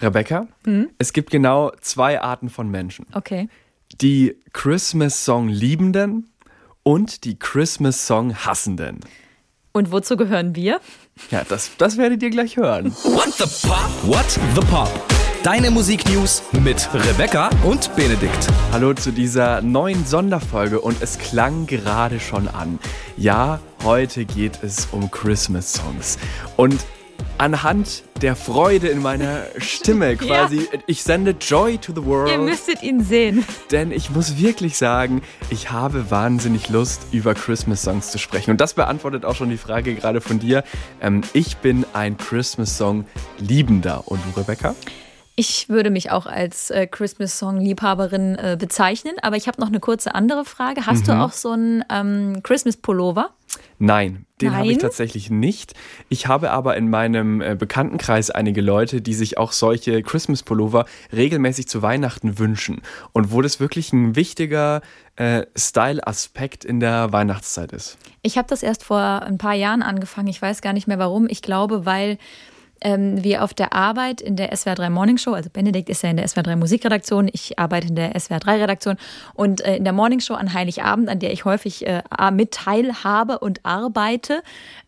Rebecca, Hm? es gibt genau zwei Arten von Menschen. Okay. Die Christmas-Song Liebenden und die Christmas-Song Hassenden. Und wozu gehören wir? Ja, das, das werdet ihr gleich hören. What the Pop? What the Pop? Deine Musiknews mit Rebecca und Benedikt. Hallo zu dieser neuen Sonderfolge und es klang gerade schon an. Ja, heute geht es um Christmas-Songs. Und anhand der Freude in meiner Stimme quasi, ich sende Joy to the World. Ihr müsstet ihn sehen. Denn ich muss wirklich sagen, ich habe wahnsinnig Lust, über Christmas-Songs zu sprechen. Und das beantwortet auch schon die Frage gerade von dir. Ähm, ich bin ein Christmas-Song-Liebender. Und du, Rebecca? Ich würde mich auch als äh, Christmas-Song-Liebhaberin äh, bezeichnen, aber ich habe noch eine kurze andere Frage. Hast Mhm. du auch so einen ähm, Christmas-Pullover? Nein, den habe ich tatsächlich nicht. Ich habe aber in meinem äh, Bekanntenkreis einige Leute, die sich auch solche Christmas-Pullover regelmäßig zu Weihnachten wünschen. Und wo das wirklich ein wichtiger äh, Style-Aspekt in der Weihnachtszeit ist. Ich habe das erst vor ein paar Jahren angefangen. Ich weiß gar nicht mehr warum. Ich glaube, weil ähm, wir auf der Arbeit in der SWR 3 Morning Show, also Benedikt ist ja in der SWR 3 Musikredaktion, ich arbeite in der SWR 3 Redaktion und äh, in der Morning Show an Heiligabend, an der ich häufig äh, mit teilhabe und arbeite,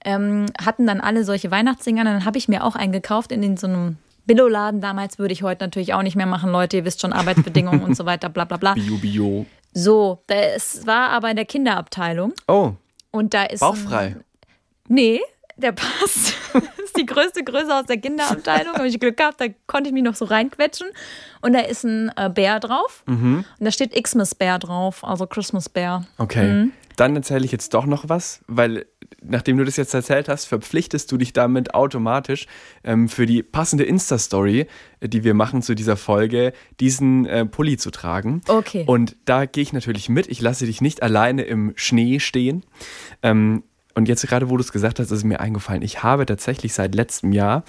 ähm, hatten dann alle solche Weihnachtsdinger. Dann habe ich mir auch einen gekauft in den, so einem Billo-Laden damals, würde ich heute natürlich auch nicht mehr machen, Leute, ihr wisst schon, Arbeitsbedingungen und so weiter, bla bla bla. Bio, Bio. So, es war aber in der Kinderabteilung Oh, und da ist ein- bauchfrei. Nee, der passt. Das ist die größte Größe aus der Kinderabteilung. Habe ich Glück gehabt, da konnte ich mich noch so reinquetschen. Und da ist ein äh, Bär drauf. Und da steht Xmas Bär drauf, also Christmas Bär. Okay. Mhm. Dann erzähle ich jetzt doch noch was, weil nachdem du das jetzt erzählt hast, verpflichtest du dich damit automatisch ähm, für die passende Insta-Story, äh, die wir machen zu dieser Folge, diesen äh, Pulli zu tragen. Okay. Und da gehe ich natürlich mit. Ich lasse dich nicht alleine im Schnee stehen. Ähm, und jetzt gerade, wo du es gesagt hast, ist mir eingefallen. Ich habe tatsächlich seit letztem Jahr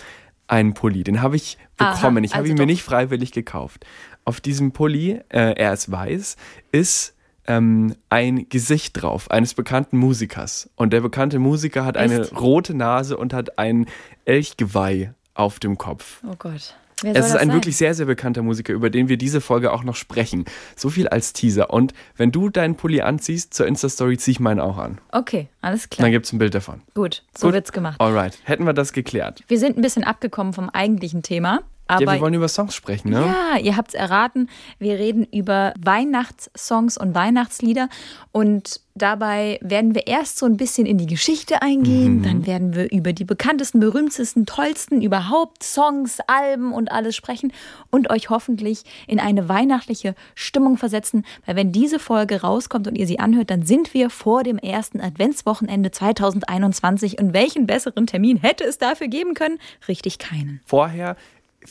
einen Pulli. Den habe ich Aha, bekommen. ich habe also ihn mir doch. nicht freiwillig gekauft. Auf diesem Pulli, äh, er ist weiß, ist ähm, ein Gesicht drauf eines bekannten Musikers. Und der bekannte Musiker hat eine Echt? rote Nase und hat ein Elchgeweih auf dem Kopf. Oh Gott. Es ist ein sein? wirklich sehr, sehr bekannter Musiker, über den wir diese Folge auch noch sprechen. So viel als Teaser. Und wenn du deinen Pulli anziehst, zur Insta-Story ziehe ich meinen auch an. Okay, alles Dann klar. gibt es ein Bild davon. Gut, so Gut. wird's gemacht. Alright, hätten wir das geklärt. Wir sind ein bisschen abgekommen vom eigentlichen Thema. Aber ja, wir wollen über Songs sprechen, ne? Ja, ihr habt's erraten. Wir reden über Weihnachtssongs und Weihnachtslieder. Und dabei werden wir erst so ein bisschen in die Geschichte eingehen. Dann werden wir über die bekanntesten, berühmtesten, tollsten überhaupt Songs, Alben und alles sprechen und euch hoffentlich in eine weihnachtliche Stimmung versetzen. Weil wenn diese Folge rauskommt und ihr sie anhört, dann sind wir vor dem ersten Adventswochenende 2021. Und welchen besseren Termin hätte es dafür geben können? Richtig keinen. Vorher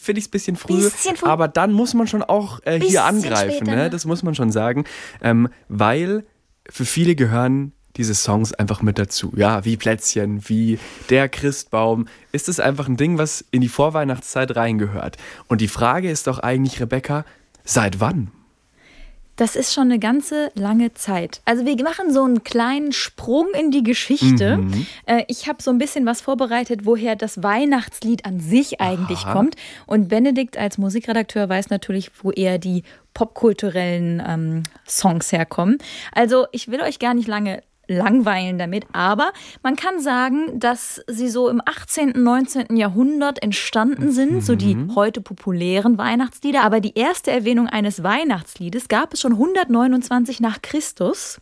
finde ich es ein bisschen früh, Bisschen früh. aber dann muss man schon auch äh, hier angreifen, später, ne? ne? das muss man schon sagen, ähm, weil für viele gehören diese Songs einfach mit dazu. Ja, wie Plätzchen, wie der Christbaum, ist es einfach ein Ding, was in die Vorweihnachtszeit reingehört. Und die Frage ist doch eigentlich, Rebecca, seit wann? Das ist schon eine ganze lange Zeit. Also wir machen so einen kleinen Sprung in die Geschichte. Mhm. Äh, Ich habe so ein bisschen was vorbereitet, woher das Weihnachtslied an sich eigentlich Aha. kommt. Und Benedikt als Musikredakteur weiß natürlich, wo eher die popkulturellen ähm, Songs herkommen. Also ich will euch gar nicht lange langweilen damit, aber man kann sagen, dass sie so im 18., 19. Jahrhundert entstanden sind, so die heute populären Weihnachtslieder. Aber die erste Erwähnung eines Weihnachtsliedes gab es schon 129 nach Christus,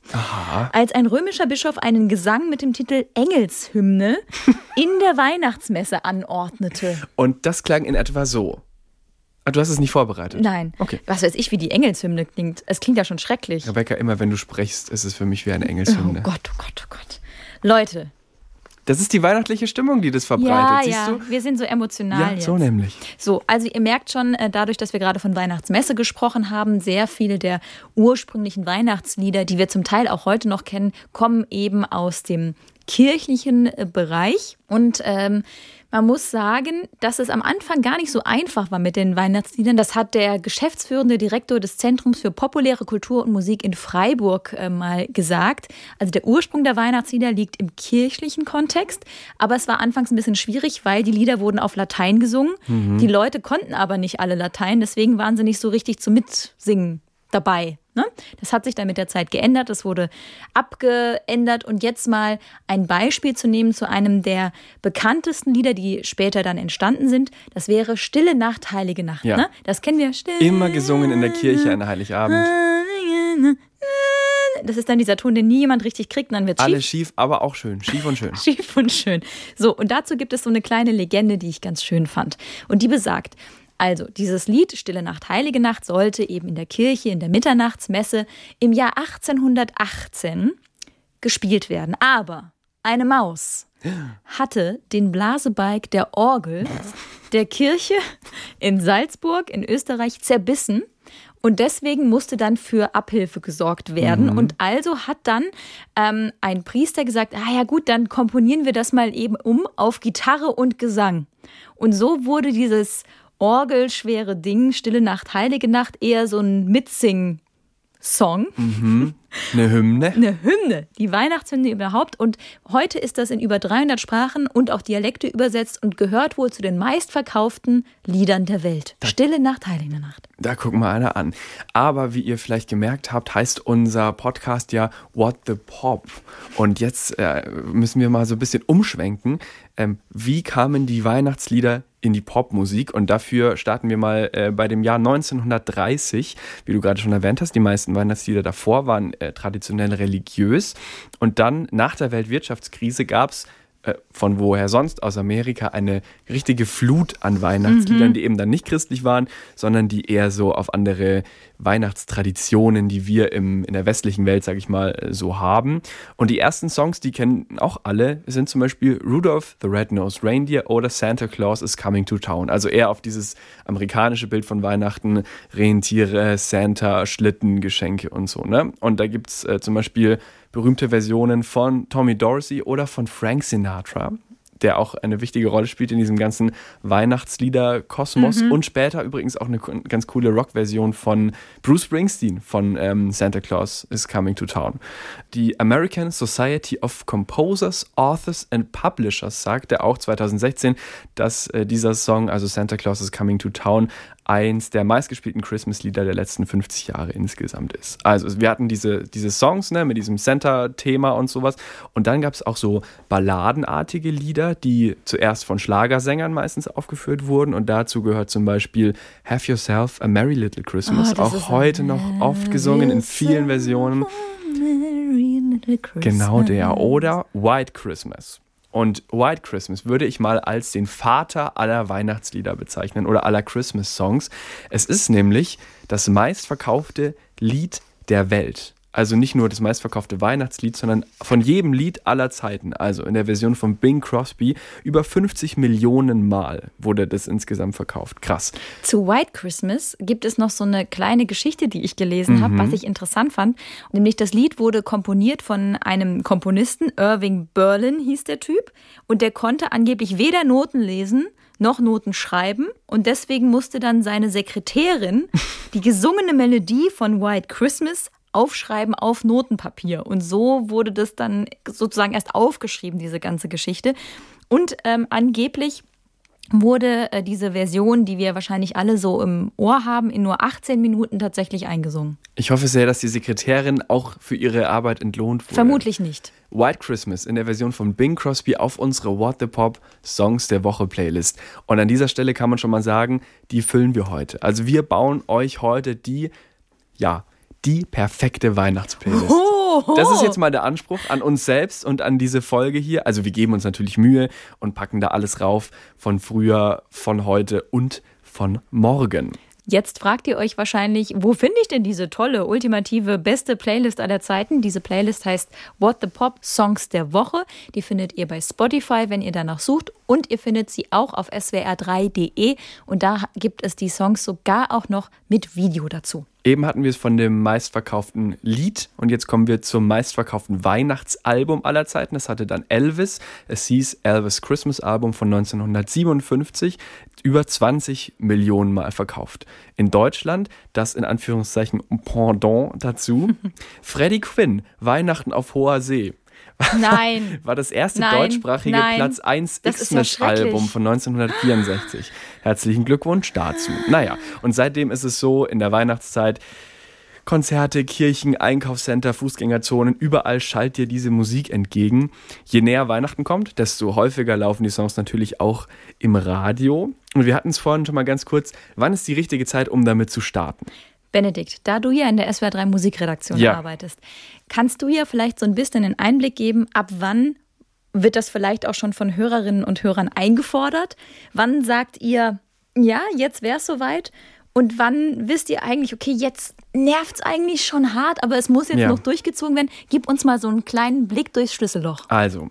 als ein römischer Bischof einen Gesang mit dem Titel Engelshymne in der Weihnachtsmesse anordnete. Und das klang in etwa so. Ah, du hast es nicht vorbereitet. Nein, Okay. was weiß ich, wie die Engelshymne klingt. Es klingt ja schon schrecklich. Rebecca, immer wenn du sprichst, ist es für mich wie eine Oh Engelshymne. Gott, oh Gott, oh Gott. Leute, Das ist die weihnachtliche Stimmung, die das verbreitet, ja, siehst ja, du? wir sind so emotional Ja, jetzt. so nämlich. So, also ihr merkt schon, äh, dadurch, dass wir gerade von Weihnachtsmesse gesprochen haben, sehr viele der ursprünglichen Weihnachtslieder, die wir zum Teil auch heute noch kennen, kommen eben aus dem kirchlichen äh, Bereich. Und ähm, Man muss sagen, dass es am Anfang gar nicht so einfach war mit den Weihnachtsliedern. Das hat der geschäftsführende Direktor des Zentrums für populäre Kultur und Musik in Freiburg äh, mal gesagt. Also der Ursprung der Weihnachtslieder liegt im kirchlichen Kontext, aber es war anfangs ein bisschen schwierig, weil die Lieder wurden auf Latein gesungen. Mhm. Die Leute konnten aber nicht alle Latein, deswegen waren sie nicht so richtig zum Mitsingen dabei. Ne? Das hat sich dann mit der Zeit geändert, es wurde abgeändert und jetzt mal ein Beispiel zu nehmen zu einem der bekanntesten Lieder, die später dann entstanden sind, das wäre Stille Nacht, Heilige Nacht. Ja. Ne? Das kennen wir. Stille Immer gesungen in der Kirche an Heiligabend. Das ist dann dieser Ton, den nie jemand richtig kriegt, und dann wird schief. Alles schief, aber auch schön. Schief und schön. schief und schön. So, und dazu gibt es so eine kleine Legende, die ich ganz schön fand. Und die besagt, also, dieses Lied Stille Nacht, Heilige Nacht sollte eben in der Kirche, in der Mitternachtsmesse im Jahr 1818 gespielt werden. Aber eine Maus hatte den Blasebalg der Orgel der Kirche in Salzburg in Österreich zerbissen. Und deswegen musste dann für Abhilfe gesorgt werden. Mhm. Und also hat dann ähm, ein Priester gesagt, ah ja gut, dann komponieren wir das mal eben um auf Gitarre und Gesang. Und so wurde dieses orgelschwere Ding, Stille Nacht, Heilige Nacht, eher so ein Mitsing. Song. Mhm. Eine Hymne. Eine Hymne, die Weihnachtshymne überhaupt. Und heute ist das in über 300 Sprachen und auch Dialekte übersetzt und gehört wohl zu den meistverkauften Liedern der Welt. Da, Stille Nacht, Heilige Nacht. Da gucken wir einer an. Aber wie ihr vielleicht gemerkt habt, heißt unser Podcast ja What the Pop. Und jetzt äh, müssen wir mal so ein bisschen umschwenken. Ähm, wie kamen die Weihnachtslieder in die Popmusik und dafür starten wir mal äh, bei dem Jahr 1930, wie du gerade schon erwähnt hast. Die meisten Weihnachtslieder davor waren äh, traditionell religiös und dann nach der Weltwirtschaftskrise gab es äh, von woher sonst aus Amerika eine richtige Flut an Weihnachtsliedern, mhm. die eben dann nicht christlich waren, sondern die eher so auf andere Weihnachtstraditionen, die wir im, in der westlichen Welt, sag ich mal, äh, so haben. Und die ersten Songs, die kennen auch alle, sind zum Beispiel Rudolph the Red-Nosed Reindeer oder Santa Claus is Coming to Town. Also eher auf dieses amerikanische Bild von Weihnachten, Rentiere, Santa, Schlitten, Geschenke und so. Ne? Und da gibt es äh, zum Beispiel berühmte Versionen von Tommy Dorsey oder von Frank Sinatra der auch eine wichtige Rolle spielt in diesem ganzen Weihnachtslieder-Kosmos mhm. und später übrigens auch eine ganz coole Rock-Version von Bruce Springsteen von ähm, Santa Claus is Coming to Town. Die American Society of Composers, Authors and Publishers sagte auch 2016, dass äh, dieser Song, also Santa Claus is Coming to Town, eins der meistgespielten Christmas-Lieder der letzten 50 Jahre insgesamt ist. Also wir hatten diese, diese Songs ne, mit diesem Santa-Thema und sowas und dann gab es auch so balladenartige Lieder, die zuerst von Schlagersängern meistens aufgeführt wurden und dazu gehört zum Beispiel Have Yourself a Merry Little Christmas, oh, auch heute noch oft gesungen in vielen Versionen. Genau der. Oder White Christmas. Und White Christmas würde ich mal als den Vater aller Weihnachtslieder bezeichnen oder aller Christmas-Songs. Es ist nämlich das meistverkaufte Lied der Welt. Also nicht nur das meistverkaufte Weihnachtslied, sondern von jedem Lied aller Zeiten. Also in der Version von Bing Crosby über 50 Millionen Mal wurde das insgesamt verkauft. Krass. Zu White Christmas gibt es noch so eine kleine Geschichte, die ich gelesen mhm. habe, was ich interessant fand. Nämlich das Lied wurde komponiert von einem Komponisten, Irving Berlin hieß der Typ. Und der konnte angeblich weder Noten lesen noch Noten schreiben und deswegen musste dann seine Sekretärin die gesungene Melodie von White Christmas aufschreiben auf Notenpapier. Und so wurde das dann sozusagen erst aufgeschrieben, diese ganze Geschichte. Und ähm, angeblich wurde äh, diese Version, die wir wahrscheinlich alle so im Ohr haben, in nur 18 Minuten tatsächlich eingesungen. Ich hoffe sehr, dass die Sekretärin auch für ihre Arbeit entlohnt wurde. Vermutlich nicht. White Christmas in der Version von Bing Crosby auf unsere What the Pop Songs der Woche Playlist. Und an dieser Stelle kann man schon mal sagen, die füllen wir heute. Also wir bauen euch heute die, ja, die perfekte Weihnachtsplaylist. Oh, Das ist jetzt mal der Anspruch an uns selbst und an diese Folge hier. Also wir geben uns natürlich Mühe und packen da alles rauf von früher, von heute und von morgen. Jetzt fragt ihr euch wahrscheinlich, wo finde ich denn diese tolle, ultimative, beste Playlist aller Zeiten? Diese Playlist heißt What the Pop Songs der Woche. Die findet ihr bei Spotify, wenn ihr danach sucht. Und ihr findet sie auch auf swr3.de. Und da gibt es die Songs sogar auch noch mit Video dazu. Eben hatten wir es von dem meistverkauften Lied und jetzt kommen wir zum meistverkauften Weihnachtsalbum aller Zeiten. Das hatte dann Elvis. Es hieß Elvis Christmas Album von 1957, über 20 Millionen Mal verkauft. In Deutschland, das in Anführungszeichen Pendant dazu, Freddie Quinn, Weihnachten auf hoher See. Nein. War das erste Nein. deutschsprachige Nein. Platz 1 Das ist ja von 1964. Herzlichen Glückwunsch dazu. Naja, und seitdem ist es so, in der Weihnachtszeit, Konzerte, Kirchen, Einkaufscenter, Fußgängerzonen, überall schallt dir diese Musik entgegen. Je näher Weihnachten kommt, desto häufiger laufen die Songs natürlich auch im Radio. Und wir hatten es vorhin schon mal ganz kurz, wann ist die richtige Zeit, um damit zu starten? Benedikt, da du hier in der SWR 3 Musikredaktion Ja. arbeitest, kannst du hier vielleicht so ein bisschen einen Einblick geben, ab wann wird das vielleicht auch schon von Hörerinnen und Hörern eingefordert? Wann sagt ihr, ja, jetzt wäre es soweit? Und wann wisst ihr eigentlich, okay, jetzt nervt es eigentlich schon hart, aber es muss jetzt Ja. noch durchgezogen werden? Gib uns mal so einen kleinen Blick durchs Schlüsselloch. Also,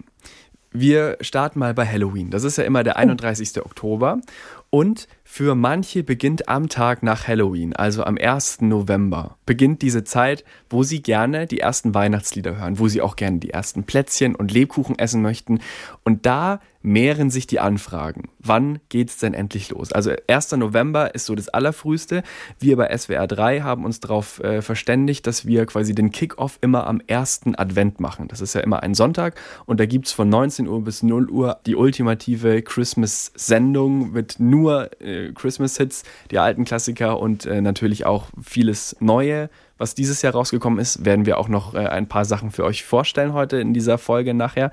wir starten mal bei Halloween. Das ist ja immer der 31. Oktober. Und für manche beginnt am Tag nach Halloween, also am 1. November, beginnt diese Zeit, wo sie gerne die ersten Weihnachtslieder hören, wo sie auch gerne die ersten Plätzchen und Lebkuchen essen möchten. Und da mehren sich die Anfragen. Wann geht's denn endlich los? Also 1. November ist so das Allerfrühste. Wir bei SWR 3 haben uns darauf äh, verständigt, dass wir quasi den Kickoff immer am ersten Advent machen. Das ist ja immer ein Sonntag und da gibt's von 19 Uhr bis 0 Uhr die ultimative Christmas-Sendung mit nur äh, Christmas-Hits, die alten Klassiker und äh, natürlich auch vieles Neue. Was dieses Jahr rausgekommen ist, werden wir auch noch äh, ein paar Sachen für euch vorstellen heute in dieser Folge nachher.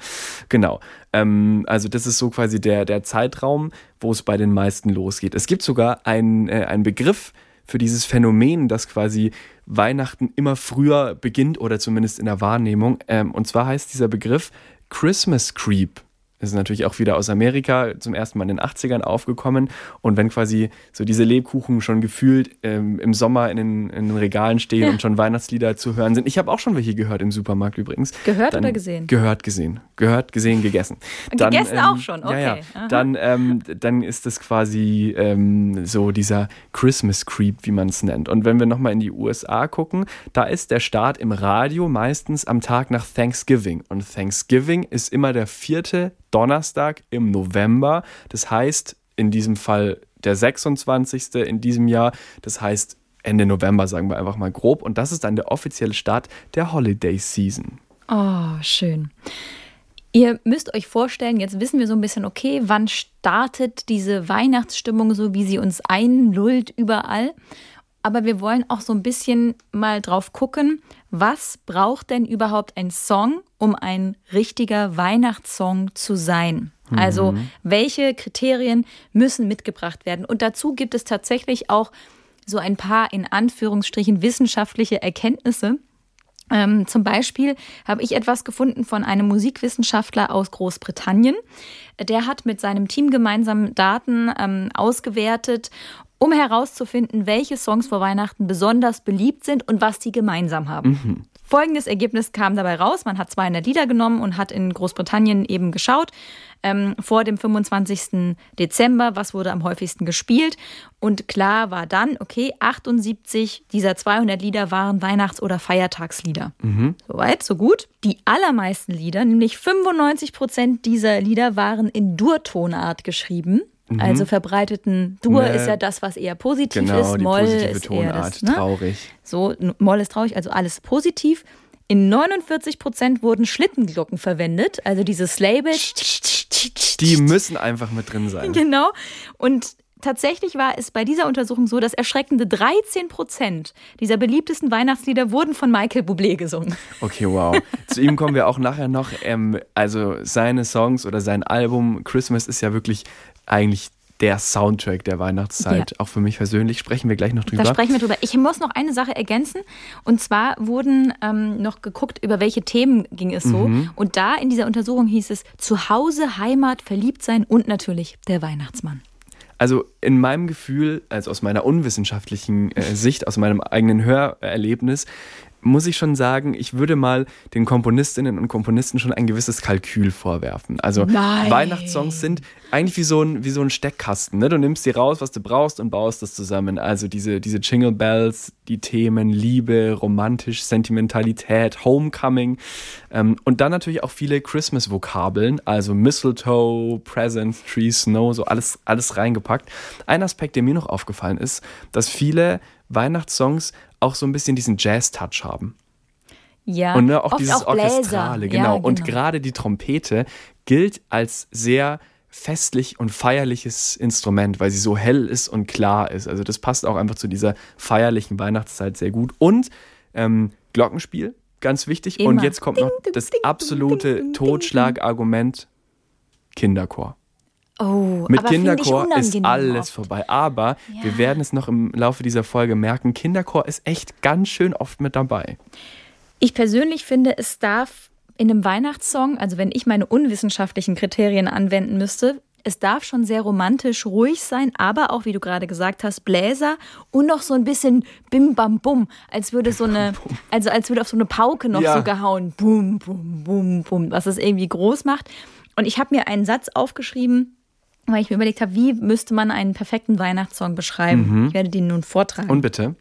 Genau. Ähm, also das ist so quasi der, der Zeitraum, wo es bei den meisten losgeht. Es gibt sogar einen, äh, Begriff für dieses Phänomen, dass quasi Weihnachten immer früher beginnt oder zumindest in der Wahrnehmung. Ähm, und zwar heißt dieser Begriff Christmas Creep. Das ist natürlich auch wieder aus Amerika zum ersten Mal in den 80ern aufgekommen. Und wenn quasi so diese Lebkuchen schon gefühlt ähm, im Sommer in den, in den Regalen stehen Ja. und schon Weihnachtslieder zu hören sind. Ich habe auch schon welche gehört im Supermarkt übrigens. Gehört Dann- oder gesehen? Gehört, gesehen. Gehört, gesehen, gegessen. Gegessen auch schon, Ja, ja. okay. Aha. Dann, ähm, dann ist das quasi ähm, so dieser Christmas Creep, wie man es nennt. Und wenn wir nochmal in die USA gucken, da ist der Start im Radio meistens am Tag nach Thanksgiving. Und Thanksgiving ist immer der vierte Donnerstag im November. Das heißt, in diesem Fall der 26. in diesem Jahr. Das heißt, Ende November, sagen wir einfach mal grob. Und das ist dann der offizielle Start der Holiday Season. Oh, schön. Ihr müsst euch vorstellen, jetzt wissen wir so ein bisschen, okay, wann startet diese Weihnachtsstimmung so, wie sie uns einlullt überall. Aber wir wollen auch so ein bisschen mal drauf gucken, was braucht denn überhaupt ein Song, um ein richtiger Weihnachtssong zu sein? Also, welche Kriterien müssen mitgebracht werden? Und dazu gibt es tatsächlich auch so ein paar in Anführungsstrichen wissenschaftliche Erkenntnisse. Ähm, zum Beispiel habe ich etwas gefunden von einem Musikwissenschaftler aus Großbritannien. Der hat mit seinem Team gemeinsam Daten ähm, ausgewertet, um herauszufinden, welche Songs vor Weihnachten besonders beliebt sind und was die gemeinsam haben. Folgendes Ergebnis kam dabei raus. Man hat 200 Lieder genommen und hat in Großbritannien eben geschaut, ähm, vor dem 25. Dezember, was wurde am häufigsten gespielt. Und klar war dann, okay, 78 dieser 200 Lieder waren Weihnachts- oder Feiertagslieder. Soweit, so gut. Die allermeisten Lieder, nämlich 95 Prozent dieser Lieder waren in Dur-Tonart geschrieben. Also verbreiteten Dur Ne. ist ja das, was eher positiv Genau, ist. die Moll positive ist eher Tonart, das, ne? traurig. So, Moll ist traurig, also alles positiv. In 49 Prozent wurden Schlittenglocken verwendet, also dieses Label. Die müssen einfach mit drin sein. Genau. Und tatsächlich war es bei dieser Untersuchung so, dass erschreckende 13 Prozent dieser beliebtesten Weihnachtslieder wurden von Michael Bublé gesungen. Okay, wow. Zu ihm kommen wir auch nachher noch. Ähm, also seine Songs oder sein Album Christmas ist ja wirklich eigentlich der Soundtrack der Weihnachtszeit. Ja. Auch für mich persönlich sprechen wir gleich noch drüber. Da sprechen wir drüber. Ich muss noch eine Sache ergänzen. Und zwar wurden ähm, noch geguckt, über welche Themen ging es so. Mhm. Und da in dieser Untersuchung hieß es Zuhause, Heimat, Verliebtsein und natürlich der Weihnachtsmann. Also in meinem Gefühl, also aus meiner unwissenschaftlichen äh, Sicht, aus meinem eigenen Hörerlebnis, muss ich schon sagen, ich würde mal den Komponistinnen und Komponisten schon ein gewisses Kalkül vorwerfen. Also Nein. Weihnachtssongs sind eigentlich wie so ein, wie so ein Steckkasten. Ne? Du nimmst dir raus, was du brauchst und baust das zusammen. Also diese, diese Jingle Bells, die Themen Liebe, romantisch, Sentimentalität, Homecoming ähm, und dann natürlich auch viele Christmas-Vokabeln, also Mistletoe, Presents, Tree, Snow, so alles, alles reingepackt. Ein Aspekt, der mir noch aufgefallen ist, dass viele Weihnachtssongs auch so ein bisschen diesen Jazz-Touch haben. Ja, Und ne, auch dieses auch. Orchestrale, Ja, genau. Und genau. gerade die Trompete gilt als sehr festlich und feierliches Instrument, weil sie so hell ist und klar ist. Also das passt auch einfach zu dieser feierlichen Weihnachtszeit sehr gut. Und ähm, Glockenspiel, ganz wichtig. Und Immer. jetzt kommt noch das absolute Totschlagargument Kinderchor. Oh, Mit Kinderchor ist alles oft. vorbei. Aber Ja. wir werden es noch im Laufe dieser Folge merken, Kinderchor ist echt ganz schön oft mit dabei. Ich persönlich finde, es darf in einem Weihnachtssong, also wenn ich meine unwissenschaftlichen Kriterien anwenden müsste, es darf schon sehr romantisch ruhig sein, aber auch, wie du gerade gesagt hast, Bläser und noch so ein bisschen Bim Bam Bum, als würde so eine, also als würde auf so eine Pauke noch Ja. so gehauen, Bum Bum Bum Bum, was es irgendwie groß macht. Und ich habe mir einen Satz aufgeschrieben, weil ich mir überlegt habe, wie müsste man einen perfekten Weihnachtssong beschreiben. Ich werde den nun vortragen. Und bitte.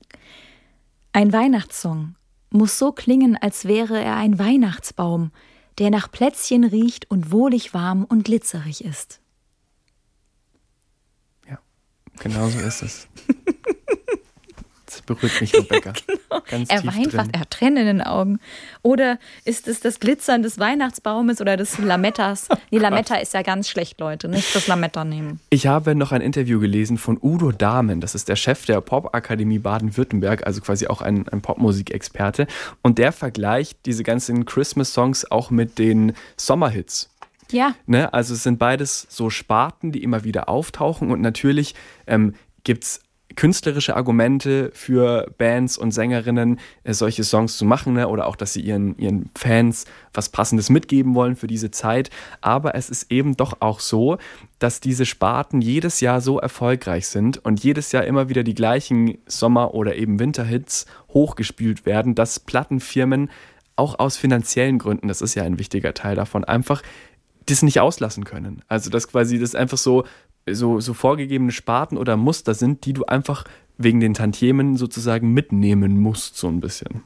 Ein Weihnachtssong muss so klingen, als wäre er ein Weihnachtsbaum, der nach Plätzchen riecht und wohlig warm und glitzerig ist. Ja, genau so ist es. Das berührt mich, Rebecca. Ganz Er weint fast, er hat Tränen in den Augen. Oder ist es das Glitzern des Weihnachtsbaumes oder des Lamettas? Nee, Lametta ist ja ganz schlecht, Leute. Nicht das Lametta nehmen. Ich habe noch ein Interview gelesen von Udo Dahmen, das ist der Chef der Popakademie Baden-Württemberg, also quasi auch ein, ein Popmusikexperte. Und der vergleicht diese ganzen Christmas-Songs auch mit den Sommerhits. Ja, Ne? Also es sind beides so Sparten, die immer wieder auftauchen und natürlich ähm, gibt es künstlerische Argumente für Bands und Sängerinnen, äh, solche Songs zu machen ne? oder auch, dass sie ihren, ihren Fans was Passendes mitgeben wollen für diese Zeit. Aber es ist eben doch auch so, dass diese Sparten jedes Jahr so erfolgreich sind und jedes Jahr immer wieder die gleichen Sommer- oder eben Winterhits hochgespielt werden, dass Plattenfirmen auch aus finanziellen Gründen, das ist ja ein wichtiger Teil davon, einfach das nicht auslassen können. Also dass quasi das einfach so, so, so vorgegebene Sparten oder Muster sind, die du einfach wegen den Tantiemen sozusagen mitnehmen musst, so ein bisschen.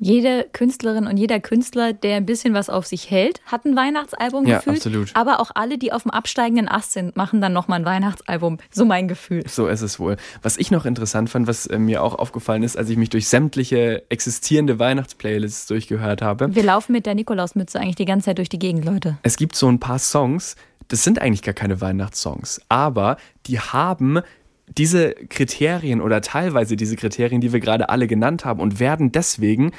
jede Künstlerin und jeder Künstler, der ein bisschen was auf sich hält, hat ein Weihnachtsalbum Ja, gefühlt. absolut. Aber auch alle, die auf dem absteigenden Ast sind, machen dann nochmal ein Weihnachtsalbum. So mein Gefühl. So ist es wohl. Was ich noch interessant fand, was äh, mir auch aufgefallen ist, als ich mich durch sämtliche existierende Weihnachtsplaylists durchgehört habe, Wir laufen mit der Nikolausmütze eigentlich die ganze Zeit durch die Gegend, Leute. es gibt so ein paar Songs, das sind eigentlich gar keine Weihnachtssongs, aber die haben diese Kriterien oder teilweise diese Kriterien, die wir gerade alle genannt haben und werden deswegen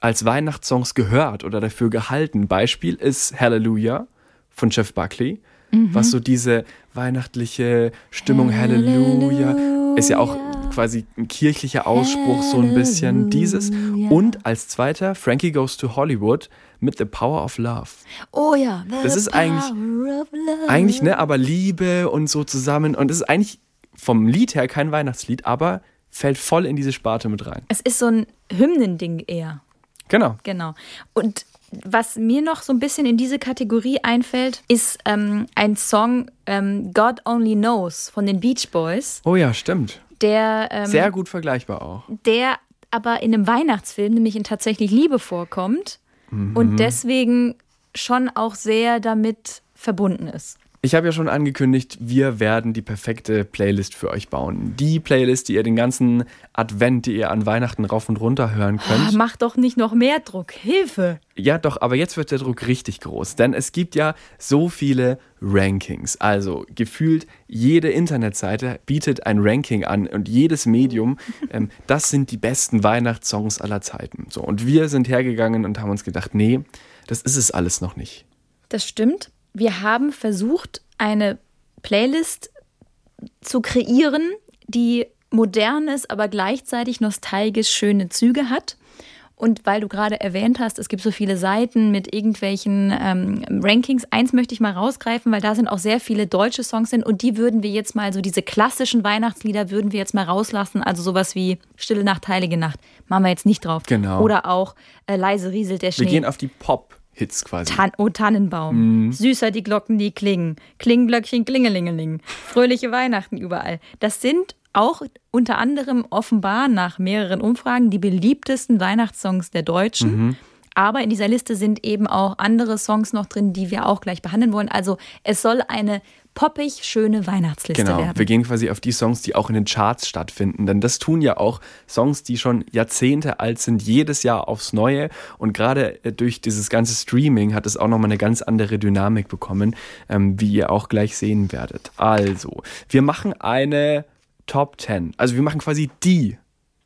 als Weihnachtssongs gehört oder dafür gehalten. Beispiel ist Hallelujah von Jeff Buckley, was so diese weihnachtliche Stimmung Halleluja ist ja auch quasi ein kirchlicher Ausspruch so ein bisschen dieses und als zweiter Frankie Goes to Hollywood mit The Power of Love. Oh ja. Das ist eigentlich- Eigentlich, ne, aber Liebe und so zusammen. Und es ist eigentlich vom Lied her kein Weihnachtslied, aber fällt voll in diese Sparte mit rein. Es ist so ein Hymnending eher. Genau. Genau. Und was mir noch so ein bisschen in diese Kategorie einfällt, ist ähm, ein Song ähm, God Only Knows von den Beach Boys, Oh ja, stimmt. Der, ähm, Sehr gut vergleichbar auch. der aber in einem Weihnachtsfilm, nämlich in tatsächlich Liebe vorkommt und deswegen schon auch sehr damit verbunden ist. Ich habe ja schon angekündigt, wir werden die perfekte Playlist für euch bauen. Die Playlist, die ihr den ganzen Advent, die ihr an Weihnachten rauf und runter hören könnt. mach doch nicht noch mehr Druck. Hilfe! Ja, doch, aber jetzt wird der Druck richtig groß, denn es gibt ja so viele Rankings. Also gefühlt jede Internetseite bietet ein Ranking an und jedes Medium, ähm, das sind die besten Weihnachtssongs aller Zeiten. So, und wir sind hergegangen und haben uns gedacht, nee, das ist es alles noch nicht. Das stimmt. Wir haben versucht, eine Playlist zu kreieren, die modern ist, aber gleichzeitig nostalgisch schöne Züge hat. Und weil du gerade erwähnt hast, es gibt so viele Seiten mit irgendwelchen ähm, Rankings. Eins möchte ich mal rausgreifen, weil da sind auch sehr viele deutsche Songs sind und die würden wir jetzt mal, so diese klassischen Weihnachtslieder würden wir jetzt mal rauslassen. Also sowas wie Stille Nacht, Heilige Nacht. Machen wir jetzt nicht drauf. Genau. Oder auch äh, Leise rieselt der Schnee. Wir gehen auf die Pop-Hits quasi. Tan oh Tannenbaum, süßer die Glocken, die klingen, Klingenglöckchen, Klingelingeling, fröhliche Weihnachten überall. Das sind auch unter anderem offenbar nach mehreren Umfragen die beliebtesten Weihnachtssongs der Deutschen. Aber in dieser Liste sind eben auch andere Songs noch drin, die wir auch gleich behandeln wollen. Also es soll eine poppig schöne Weihnachtsliste Genau, werden. wir gehen quasi auf die Songs, die auch in den Charts stattfinden. Denn das tun ja auch Songs, die schon Jahrzehnte alt sind, jedes Jahr aufs Neue. Und gerade äh, durch dieses ganze Streaming hat es auch nochmal eine ganz andere Dynamik bekommen, ähm, wie ihr auch gleich sehen werdet. Also, wir machen eine Top 10. Also wir machen quasi die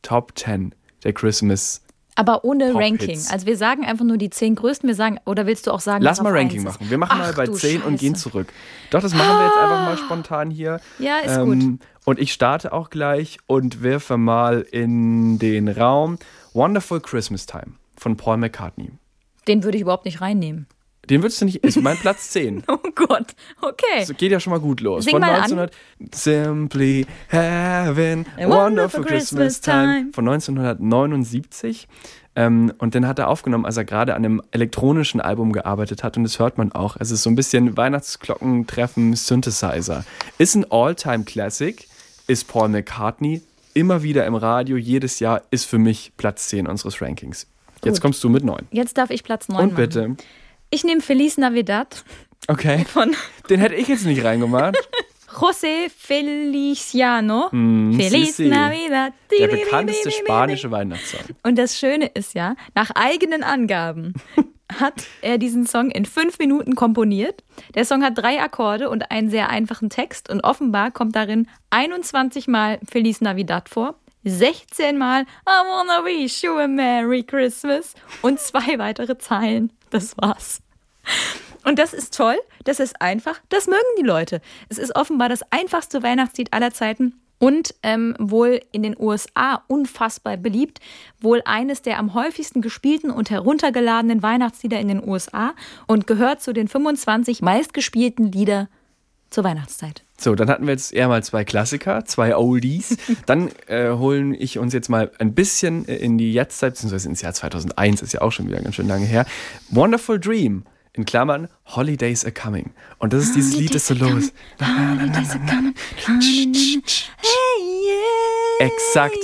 Top 10 der Christmas. Aber ohne Pop-Hits. Ranking. Also wir sagen einfach nur die zehn größten. Wir sagen, oder willst du auch sagen, Lass mal Ranking machen. Wir machen Ach, mal bei du 10 und gehen Scheiße. zurück. Doch, das machen wir jetzt einfach mal spontan hier. Ähm, Ja, ist gut. Und ich starte auch gleich und wirfe mal in den Raum Wonderful Christmas Time von Paul McCartney. Den würde ich überhaupt nicht reinnehmen. Den würdest du nicht, ist mein Platz 10. Oh Gott, okay. Das geht ja schon mal gut los. Sing von mal an. 1900 Simply having a wonderful Christmas Christmas time von 1979. Ähm, und den hat er aufgenommen, als er gerade an einem elektronischen Album gearbeitet hat. Und das hört man auch. Es ist so ein bisschen Weihnachtsglockentreffen Synthesizer. Ist ein All-Time-Classic, ist Paul McCartney. Immer wieder im Radio, jedes Jahr ist für mich Platz 10 unseres Rankings. Jetzt Gut. kommst du mit 9. Jetzt darf ich Platz 9 Und machen. bitte. Ich nehme Feliz Navidad Okay. von Den hätte ich jetzt nicht reingemacht. José Feliciano. Mm, Feliz sí, sí. Navidad. Der bekannteste spanische Weihnachtssong. Und das Schöne ist ja, nach eigenen Angaben hat er diesen Song in fünf Minuten komponiert. Der Song hat drei Akkorde und einen sehr einfachen Text und offenbar kommt darin 21 Mal Feliz Navidad vor, 16 Mal I wanna wish you a Merry Christmas und zwei weitere Zeilen. Das war's. Und das ist toll, das ist einfach, das mögen die Leute. Es ist offenbar das einfachste Weihnachtslied aller Zeiten und ähm, wohl in den USA unfassbar beliebt. Wohl eines der am häufigsten gespielten und heruntergeladenen Weihnachtslieder in den USA und gehört zu den 25 meistgespielten Lieder zur Weihnachtszeit. So, dann hatten wir jetzt eher mal zwei Klassiker, zwei Oldies. Dann äh, holen ich uns jetzt mal ein bisschen äh, in die Jetztzeit, beziehungsweise ins Jahr 2001, ist ja auch schon wieder ganz schön lange her. Wonderful Dream, in Klammern, Holidays are coming. Und das ist dieses Lied, das so los. Exakt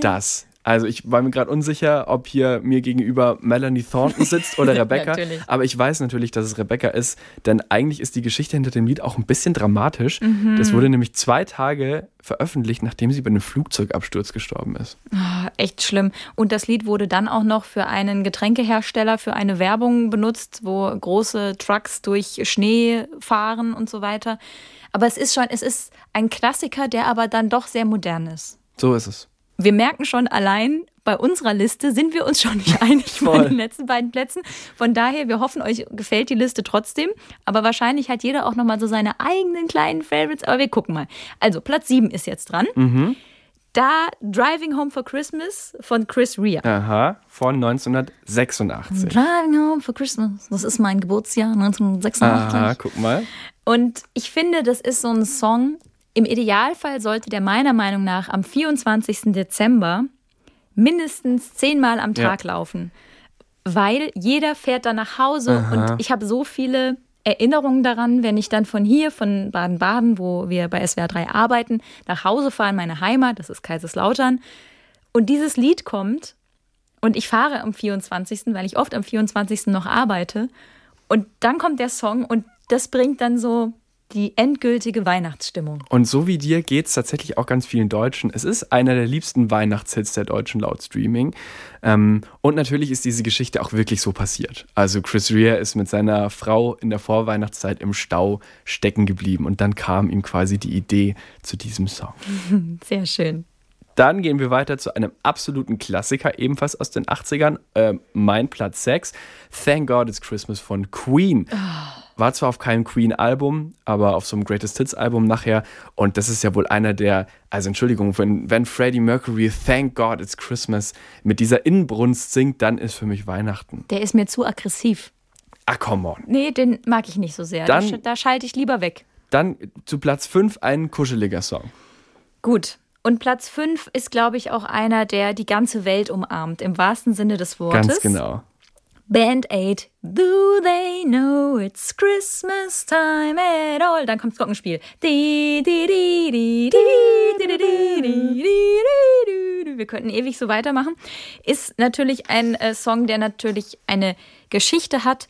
das. Also ich war mir gerade unsicher, ob hier mir gegenüber Melanie Thornton sitzt oder Rebecca. Aber ich weiß natürlich, dass es Rebecca ist, denn eigentlich ist die Geschichte hinter dem Lied auch ein bisschen dramatisch. Mhm. Das wurde nämlich zwei Tage veröffentlicht, nachdem sie bei einem Flugzeugabsturz gestorben ist. Ah, echt schlimm. Und das Lied wurde dann auch noch für einen Getränkehersteller für eine Werbung benutzt, wo große Trucks durch Schnee fahren und so weiter. Aber es ist schon, es ist ein Klassiker, der aber dann doch sehr modern ist. So ist es. Wir merken schon allein, bei unserer Liste sind wir uns schon nicht einig bei Voll. den letzten beiden Plätzen. Von daher, wir hoffen, euch gefällt die Liste trotzdem. Aber wahrscheinlich hat jeder auch nochmal so seine eigenen kleinen Favorites. Aber wir gucken mal. Also, Platz 7 ist jetzt dran. Mhm. Da Driving Home for Christmas von Chris Rea. Aha, von 1986. Driving Home for Christmas. Das ist mein Geburtsjahr 1986. Aha, guck mal. Und ich finde, das ist so ein Song. Im Idealfall sollte der meiner Meinung nach am 24. Dezember mindestens zehnmal am Ja. Tag laufen. Weil jeder fährt dann nach Hause und ich habe so viele Erinnerungen daran, wenn ich dann von hier, von Baden-Baden, wo wir bei SWR 3 arbeiten, nach Hause fahre in meine Heimat, das ist Kaiserslautern, und dieses Lied kommt und ich fahre am 24., weil ich oft am 24. noch arbeite. Und dann kommt der Song und das bringt dann so die endgültige Weihnachtsstimmung. Und so wie dir geht es tatsächlich auch ganz vielen Deutschen. Es ist einer der liebsten Weihnachtshits der Deutschen laut Streaming. Ähm, und natürlich ist diese Geschichte auch wirklich so passiert. Also Chris Rea ist mit seiner Frau in der Vorweihnachtszeit im Stau stecken geblieben und dann kam ihm quasi die Idee zu diesem Song. Sehr schön. Dann gehen wir weiter zu einem absoluten Klassiker, ebenfalls aus den 80ern. Äh, mein Platz 6, Thank God It's Christmas von Queen. War zwar auf keinem Queen-Album, aber auf so einem Greatest Hits-Album nachher. Und das ist ja wohl einer der, also Entschuldigung, wenn, wenn Freddie Mercury Thank God It's Christmas mit dieser Inbrunst singt, dann ist für mich Weihnachten. Der ist mir zu aggressiv. Ah, come on. Nee, den mag ich nicht so sehr. Dann- da, da schalte ich lieber weg. Dann zu Platz 5 ein kuscheliger Song. Gut. Und Platz 5 ist, glaube ich, auch einer, der die ganze Welt umarmt, im wahrsten Sinne des Wortes. Ganz genau. Band 8. Do they know it's Christmas time at all? Dann kommt's Glockenspiel. Wir könnten ewig so weitermachen. Ist natürlich ein äh, Song, der natürlich eine Geschichte hat.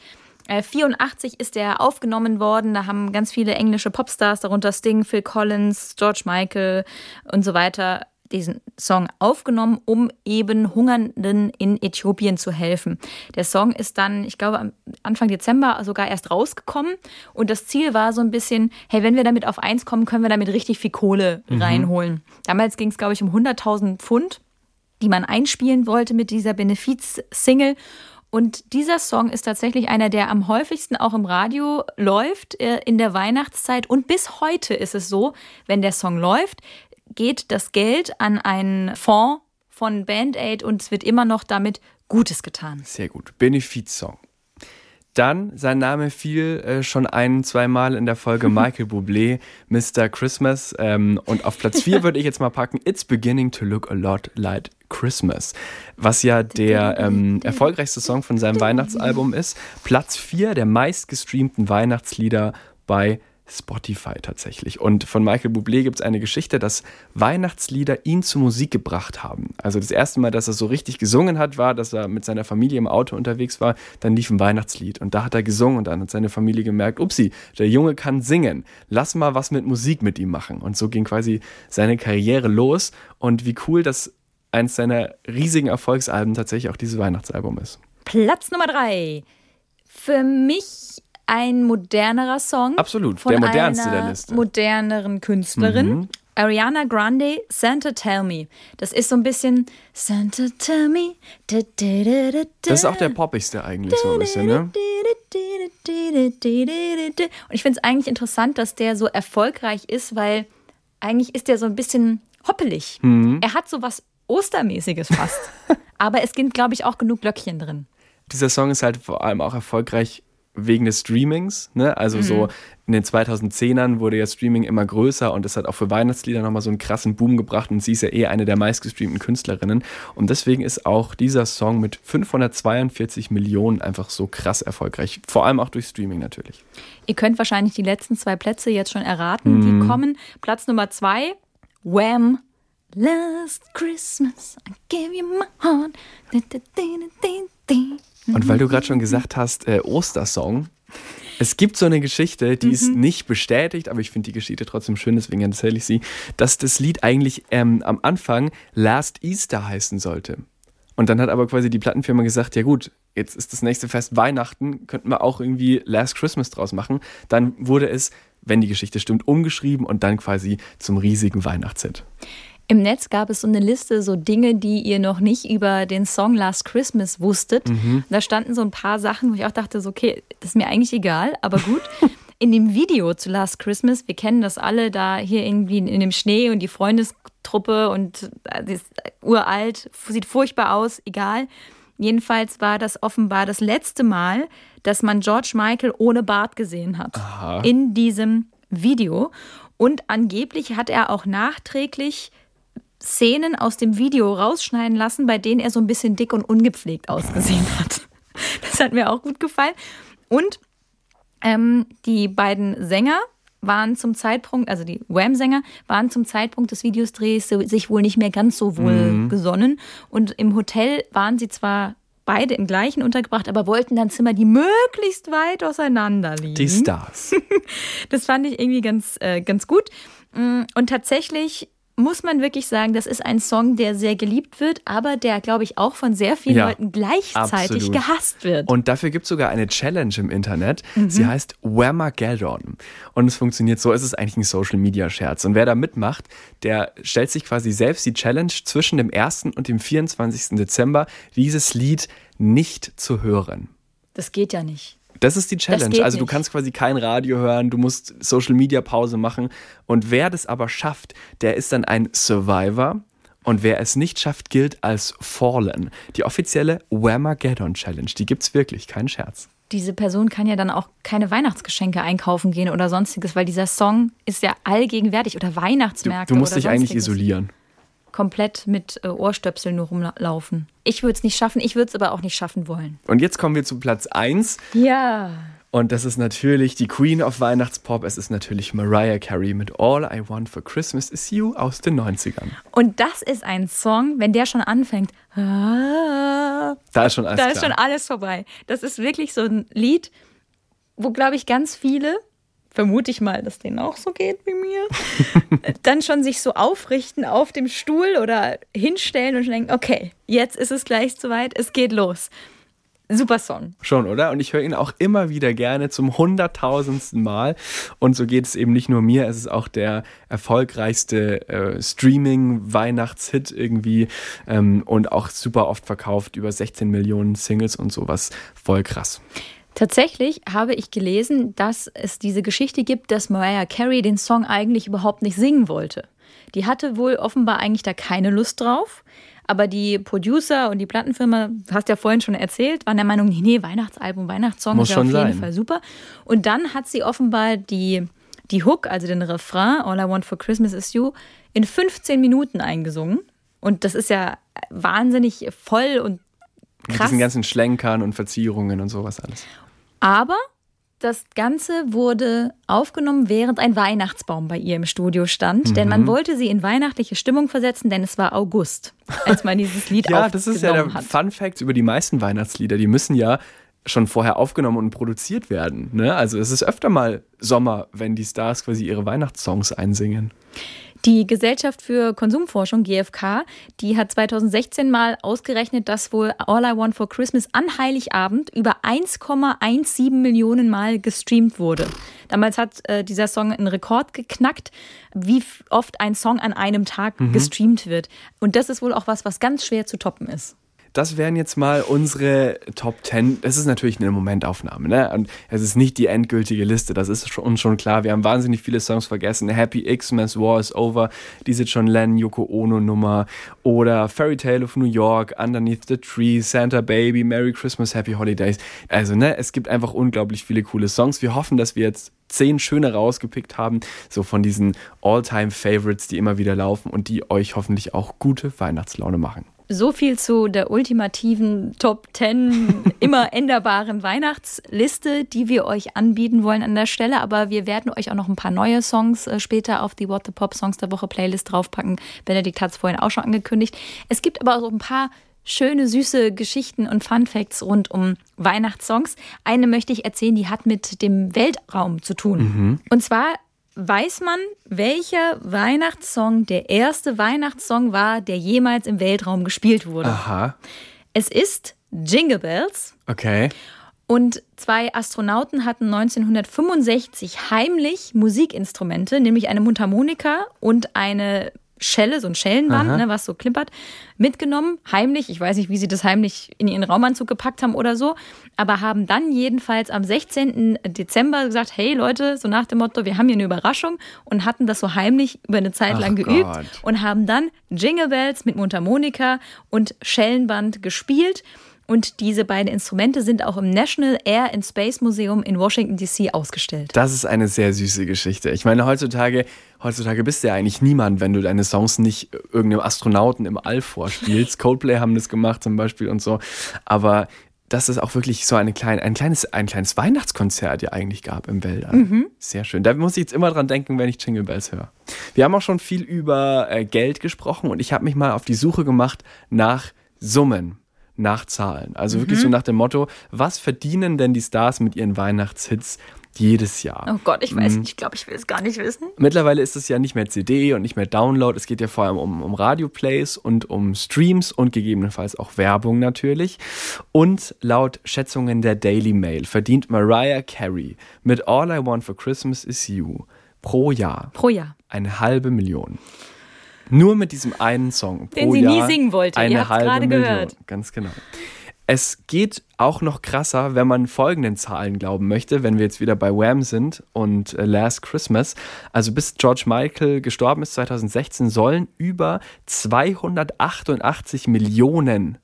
84 ist er aufgenommen worden. Da haben ganz viele englische Popstars, darunter Sting, Phil Collins, George Michael und so weiter, diesen Song aufgenommen, um eben Hungernden in Äthiopien zu helfen. Der Song ist dann, ich glaube, am Anfang Dezember sogar erst rausgekommen. Und das Ziel war so ein bisschen, hey, wenn wir damit auf eins kommen, können wir damit richtig viel Kohle reinholen. Damals ging es, glaube ich, um 100.000 Pfund die man einspielen wollte mit dieser Benefiz-Single. Und dieser Song ist tatsächlich einer, der am häufigsten auch im Radio läuft äh, in der Weihnachtszeit. Und bis heute ist es so, wenn der Song läuft, geht das Geld an einen Fonds von Band Aid und es wird immer noch damit Gutes getan. Sehr gut. Benefizsong. Dann, sein Name fiel äh, schon ein, zweimal in der Folge Michael Bublé, Mr. Christmas. Ähm, und auf Platz 4 würde ich jetzt mal packen, It's Beginning to Look a Lot Like Christmas. Was ja der ähm, erfolgreichste Song von seinem Weihnachtsalbum ist. Platz 4 der meistgestreamten Weihnachtslieder bei Spotify tatsächlich. Und von Michael Bublé gibt es eine Geschichte, dass Weihnachtslieder ihn zur Musik gebracht haben. Also das erste Mal, dass er so richtig gesungen hat, war, dass er mit seiner Familie im Auto unterwegs war. Dann lief ein Weihnachtslied und da hat er gesungen und dann hat seine Familie gemerkt, upsi, der Junge kann singen. Lass mal was mit Musik mit ihm machen. Und so ging quasi seine Karriere los. Und wie cool, dass eins seiner riesigen Erfolgsalben tatsächlich auch dieses Weihnachtsalbum ist. Platz Nummer drei. Für mich ein modernerer Song. Absolut, von der modernste einer der Liste. moderneren Künstlerin. Mhm. Ariana Grande, Santa Tell Me. Das ist so ein bisschen Santa Tell Me. Da, da, da, da, Das ist auch der poppigste eigentlich so ein bisschen, ne? Und ich finde es eigentlich interessant, dass der so erfolgreich ist, weil eigentlich ist der so ein bisschen hoppelig. Mhm. Er hat so was Ostermäßiges fast. Aber es sind, glaube ich, auch genug Glöckchen drin. dieser Song ist halt vor allem auch erfolgreich wegen des Streamings. Ne? Also so in den 2010ern wurde ja Streaming immer größer und das hat auch für Weihnachtslieder nochmal so einen krassen Boom gebracht und sie ist ja eh eine der meistgestreamten Künstlerinnen. Und deswegen ist auch dieser Song mit 542 Millionen einfach so krass erfolgreich. Vor allem auch durch Streaming natürlich. Ihr könnt wahrscheinlich die letzten zwei Plätze jetzt schon erraten, die kommen. Platz Nummer zwei, Wham! Last Christmas, I gave you my heart. Und weil du gerade schon gesagt hast, äh, Ostersong. Es gibt so eine Geschichte, die ist nicht bestätigt, aber ich finde die Geschichte trotzdem schön, deswegen erzähle ich sie, dass das Lied eigentlich ähm, am Anfang Last Easter heißen sollte. Und dann hat aber quasi die Plattenfirma gesagt, ja gut, jetzt ist das nächste Fest Weihnachten, könnten wir auch irgendwie Last Christmas draus machen. Dann wurde es, wenn die Geschichte stimmt, umgeschrieben und dann quasi zum riesigen Weihnachtshit. Im Netz gab es so eine Liste, so Dinge, die ihr noch nicht über den Song Last Christmas wusstet. Da standen so ein paar Sachen, wo ich auch dachte, so, okay, das ist mir eigentlich egal, aber gut. In dem Video zu Last Christmas, wir kennen das alle, da hier irgendwie in dem Schnee und die Freundestruppe und äh, die ist uralt, sieht furchtbar aus, egal. Jedenfalls war das offenbar das letzte Mal, dass man George Michael ohne Bart gesehen hat. In diesem Video. Und angeblich hat er auch nachträglich Szenen aus dem Video rausschneiden lassen, bei denen er so ein bisschen dick und ungepflegt ausgesehen hat. Das hat mir auch gut gefallen. Und ähm, die beiden Sänger waren zum Zeitpunkt, also die Wham-Sänger, waren zum Zeitpunkt des Videosdrehs sich wohl nicht mehr ganz so wohl gesonnen. Und im Hotel waren sie zwar beide im gleichen untergebracht, aber wollten dann Zimmer, die möglichst weit auseinander liegen. Die Stars. Das fand ich irgendwie ganz, äh, ganz gut. Mm, Und tatsächlich muss man wirklich sagen, das ist ein Song, der sehr geliebt wird, aber der, glaube ich, auch von sehr vielen Ja, Leuten gleichzeitig absolut. gehasst wird. Und dafür gibt es sogar eine Challenge im Internet. Sie heißt Whamageddon. Und es funktioniert so, es ist eigentlich ein Social-Media-Scherz. Und wer da mitmacht, der stellt sich quasi selbst die Challenge zwischen dem 1. und dem 24. Dezember, dieses Lied nicht zu hören. das geht ja nicht. Das ist die Challenge. Also du kannst quasi kein Radio hören, du musst Social Media Pause machen. Und wer das aber schafft, der ist dann ein Survivor. Und wer es nicht schafft, gilt als Fallen. Die offizielle Whamageddon Challenge, die gibt's wirklich, kein Scherz. Diese Person kann ja dann auch keine Weihnachtsgeschenke einkaufen gehen oder sonstiges, weil dieser Song ist ja allgegenwärtig oder Du, Weihnachtsmärkte du musst oder dich eigentlich isolieren. Komplett mit äh, Ohrstöpseln nur rumlaufen. Ich würde es nicht schaffen, ich würde es aber auch nicht schaffen wollen. Und jetzt kommen wir zu Platz 1. Ja. Und das ist natürlich die Queen of Weihnachtspop. Es ist natürlich Mariah Carey mit All I Want for Christmas Is You aus den 90ern. Und das ist ein Song, wenn der schon anfängt. Ah, Da ist schon alles da klar. ist schon alles vorbei. Das ist wirklich so ein Lied, wo, glaube ich, ganz viele, vermute ich mal, dass denen auch so geht wie mir, dann schon sich so aufrichten auf dem Stuhl oder hinstellen und schon denken, okay, jetzt ist es gleich soweit, es geht los. Super Song. Schon, oder? Und ich höre ihn auch immer wieder gerne zum hunderttausendsten Mal. Und so geht es eben nicht nur mir, es ist auch der erfolgreichste äh, Streaming-Weihnachtshit irgendwie ähm, und auch super oft verkauft, über 16 Millionen Singles und sowas. Voll krass. Tatsächlich habe ich gelesen, dass es diese Geschichte gibt, dass Mariah Carey den Song eigentlich überhaupt nicht singen wollte. Die hatte wohl offenbar eigentlich da keine Lust drauf. Aber die Producer und die Plattenfirma, hast ja vorhin schon erzählt, waren der Meinung, nee, Weihnachtsalbum, Weihnachtssong ist ja auf jeden sein. Fall super. Und dann hat sie offenbar die, die Hook, also den Refrain, All I Want for Christmas is You, in 15 Minuten eingesungen. Und das ist ja wahnsinnig voll und Mit krass. diesen ganzen Schlenkern und Verzierungen und sowas alles. Aber das Ganze wurde aufgenommen, während ein Weihnachtsbaum bei ihr im Studio stand. Denn Mhm. man wollte sie in weihnachtliche Stimmung versetzen, denn es war August, als man dieses Lied Ja, aufgenommen das ist ja der hat. Fun Fact über die meisten Weihnachtslieder. Die müssen ja schon vorher aufgenommen und produziert werden. Ne? Also es ist öfter mal Sommer, wenn die Stars quasi ihre Weihnachtssongs einsingen. Die Gesellschaft für Konsumforschung, GfK, die hat 2016 mal ausgerechnet, dass wohl All I Want for Christmas an Heiligabend über 1,17 Millionen Mal gestreamt wurde. Damals hat äh, dieser Song einen Rekord geknackt, wie oft ein Song an einem Tag Mhm. gestreamt wird. Und das ist wohl auch was, was ganz schwer zu toppen ist. Das wären jetzt mal unsere Top 10. Es ist natürlich eine Momentaufnahme, ne? Und es ist nicht die endgültige Liste, das ist uns schon klar. Wir haben wahnsinnig viele Songs vergessen. Happy Xmas, War is Over, diese John Lennon, Yoko Ono Nummer oder Fairy Tale of New York, Underneath the Tree, Santa Baby, Merry Christmas, Happy Holidays. Also, ne, es gibt einfach unglaublich viele coole Songs. Wir hoffen, dass wir jetzt zehn schöne rausgepickt haben, so von diesen All-Time-Favorites, die immer wieder laufen und die euch hoffentlich auch gute Weihnachtslaune machen. So viel zu der ultimativen Top 10 immer änderbaren Weihnachtsliste, die wir euch anbieten wollen an der Stelle. Aber wir werden euch auch noch ein paar neue Songs äh, später auf die What the Pop Songs der Woche Playlist draufpacken. Benedikt hat es vorhin auch schon angekündigt. Es gibt aber auch so ein paar schöne, süße Geschichten und Fun Facts rund um Weihnachtssongs. Eine möchte ich erzählen, die hat mit dem Weltraum zu tun. Und zwar weiß man, welcher Weihnachtssong der erste Weihnachtssong war, der jemals im Weltraum gespielt wurde. Aha, Es ist Jingle Bells. okay. Und zwei Astronauten hatten 1965 heimlich Musikinstrumente, nämlich eine Mundharmonika und eine Schelle, so ein Schellenband, Aha. ne, was so klimpert, mitgenommen, heimlich. Ich weiß nicht, wie sie das heimlich in ihren Raumanzug gepackt haben oder so, aber haben dann jedenfalls am 16. Dezember gesagt, hey Leute, so nach dem Motto, wir haben hier eine Überraschung und hatten das so heimlich über eine Zeit Ach lang geübt Gott. und haben dann Jingle Bells mit Mundharmonika und Schellenband gespielt. Und diese beiden Instrumente sind auch im National Air and Space Museum in Washington, D.C. ausgestellt. Das ist eine sehr süße Geschichte. Ich meine, heutzutage, heutzutage bist du ja eigentlich niemand, wenn du deine Songs nicht irgendeinem Astronauten im All vorspielst. Coldplay haben das gemacht zum Beispiel und so. Aber dass es auch wirklich so eine kleine, ein, kleines, ein kleines Weihnachtskonzert ja eigentlich gab im Weltall. Sehr schön. Da muss ich jetzt immer dran denken, wenn ich Jingle Bells höre. Wir haben auch schon viel über äh, Geld gesprochen und ich habe mich mal auf die Suche gemacht nach Summen. Nach Zahlen. Also wirklich so nach dem Motto, was verdienen denn die Stars mit ihren Weihnachtshits Jedes Jahr. Oh Gott, ich weiß, mhm. ich glaube, ich will es gar nicht wissen. Mittlerweile ist es ja nicht mehr CD und nicht mehr Download. Es geht ja vor allem um, um Radioplays und um Streams und gegebenenfalls auch Werbung natürlich. Und laut Schätzungen der Daily Mail verdient Mariah Carey mit All I Want for Christmas Is You pro Jahr. Pro Jahr. Eine halbe Million. Nur mit diesem einen Song. Den sie Jahr nie singen wollte. Eine Ihr halbe gerade Million. gehört. Ganz genau. Es geht auch noch krasser, wenn man folgenden Zahlen glauben möchte, wenn wir jetzt wieder bei Wham sind und äh, Last Christmas. Also bis George Michael gestorben ist 2016, sollen über 288 Millionen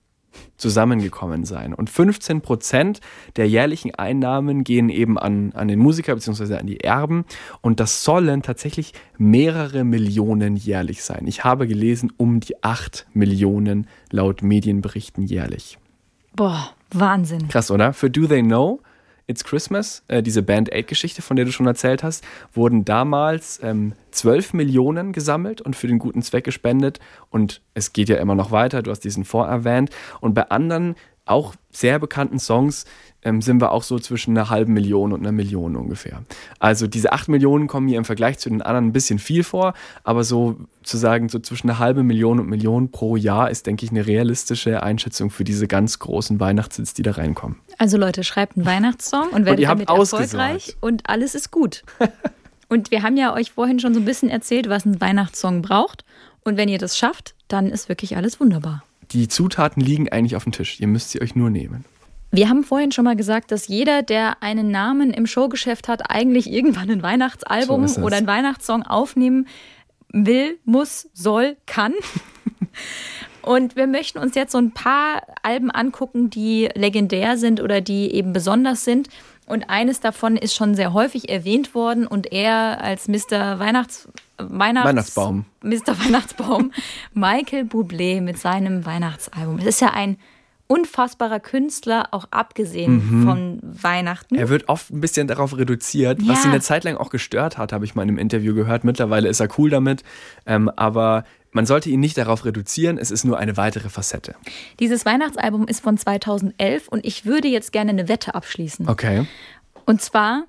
zusammengekommen sein. Und 15 Prozent der jährlichen Einnahmen gehen eben an, an den Musiker bzw. an die Erben. Und das sollen tatsächlich mehrere Millionen jährlich sein. Ich habe gelesen, um die 8 Millionen laut Medienberichten jährlich. Boah, Wahnsinn. Krass, oder? Für Do They Know, It's Christmas, äh, diese Band Aid-Geschichte, von der du schon erzählt hast, wurden damals ähm, 12 Millionen gesammelt und für den guten Zweck gespendet. Und es geht ja immer noch weiter, du hast diesen Fonds erwähnt. Und bei anderen, auch sehr bekannten Songs, ähm, sind wir auch so zwischen einer halben Million und einer Million ungefähr. Also diese 8 Millionen kommen mir im Vergleich zu den anderen ein bisschen viel vor, aber so zu sagen, so zwischen einer halben Million und Million pro Jahr ist, denke ich, eine realistische Einschätzung für diese ganz großen Weihnachtshits, die da reinkommen. Also Leute, schreibt einen Weihnachtssong und werdet damit erfolgreich und alles ist gut. und wir haben ja euch vorhin schon so ein bisschen erzählt, was ein Weihnachtssong braucht. Und wenn ihr das schafft, dann ist wirklich alles wunderbar. Die Zutaten liegen eigentlich auf dem Tisch. Ihr müsst sie euch nur nehmen. Wir haben vorhin schon mal gesagt, dass jeder, der einen Namen im Showgeschäft hat, eigentlich irgendwann ein Weihnachtsalbum so oder ein Weihnachtssong aufnehmen will, muss, soll, kann. Und wir möchten uns jetzt so ein paar Alben angucken, die legendär sind oder die eben besonders sind. Und eines davon ist schon sehr häufig erwähnt worden und er als Mr. Weihnachts Weihnachts Weihnachtsbaum. Mr. Weihnachtsbaum, Michael Bublé mit seinem Weihnachtsalbum. Es ist ja ein unfassbarer Künstler, auch abgesehen mhm. von Weihnachten. Er wird oft ein bisschen darauf reduziert, ja. was ihn eine Zeit lang auch gestört hat, habe ich mal in einem Interview gehört. Mittlerweile ist er cool damit, ähm, aber man sollte ihn nicht darauf reduzieren, es ist nur eine weitere Facette. Dieses Weihnachtsalbum ist von 2011 und ich würde jetzt gerne eine Wette abschließen. Okay. Und zwar,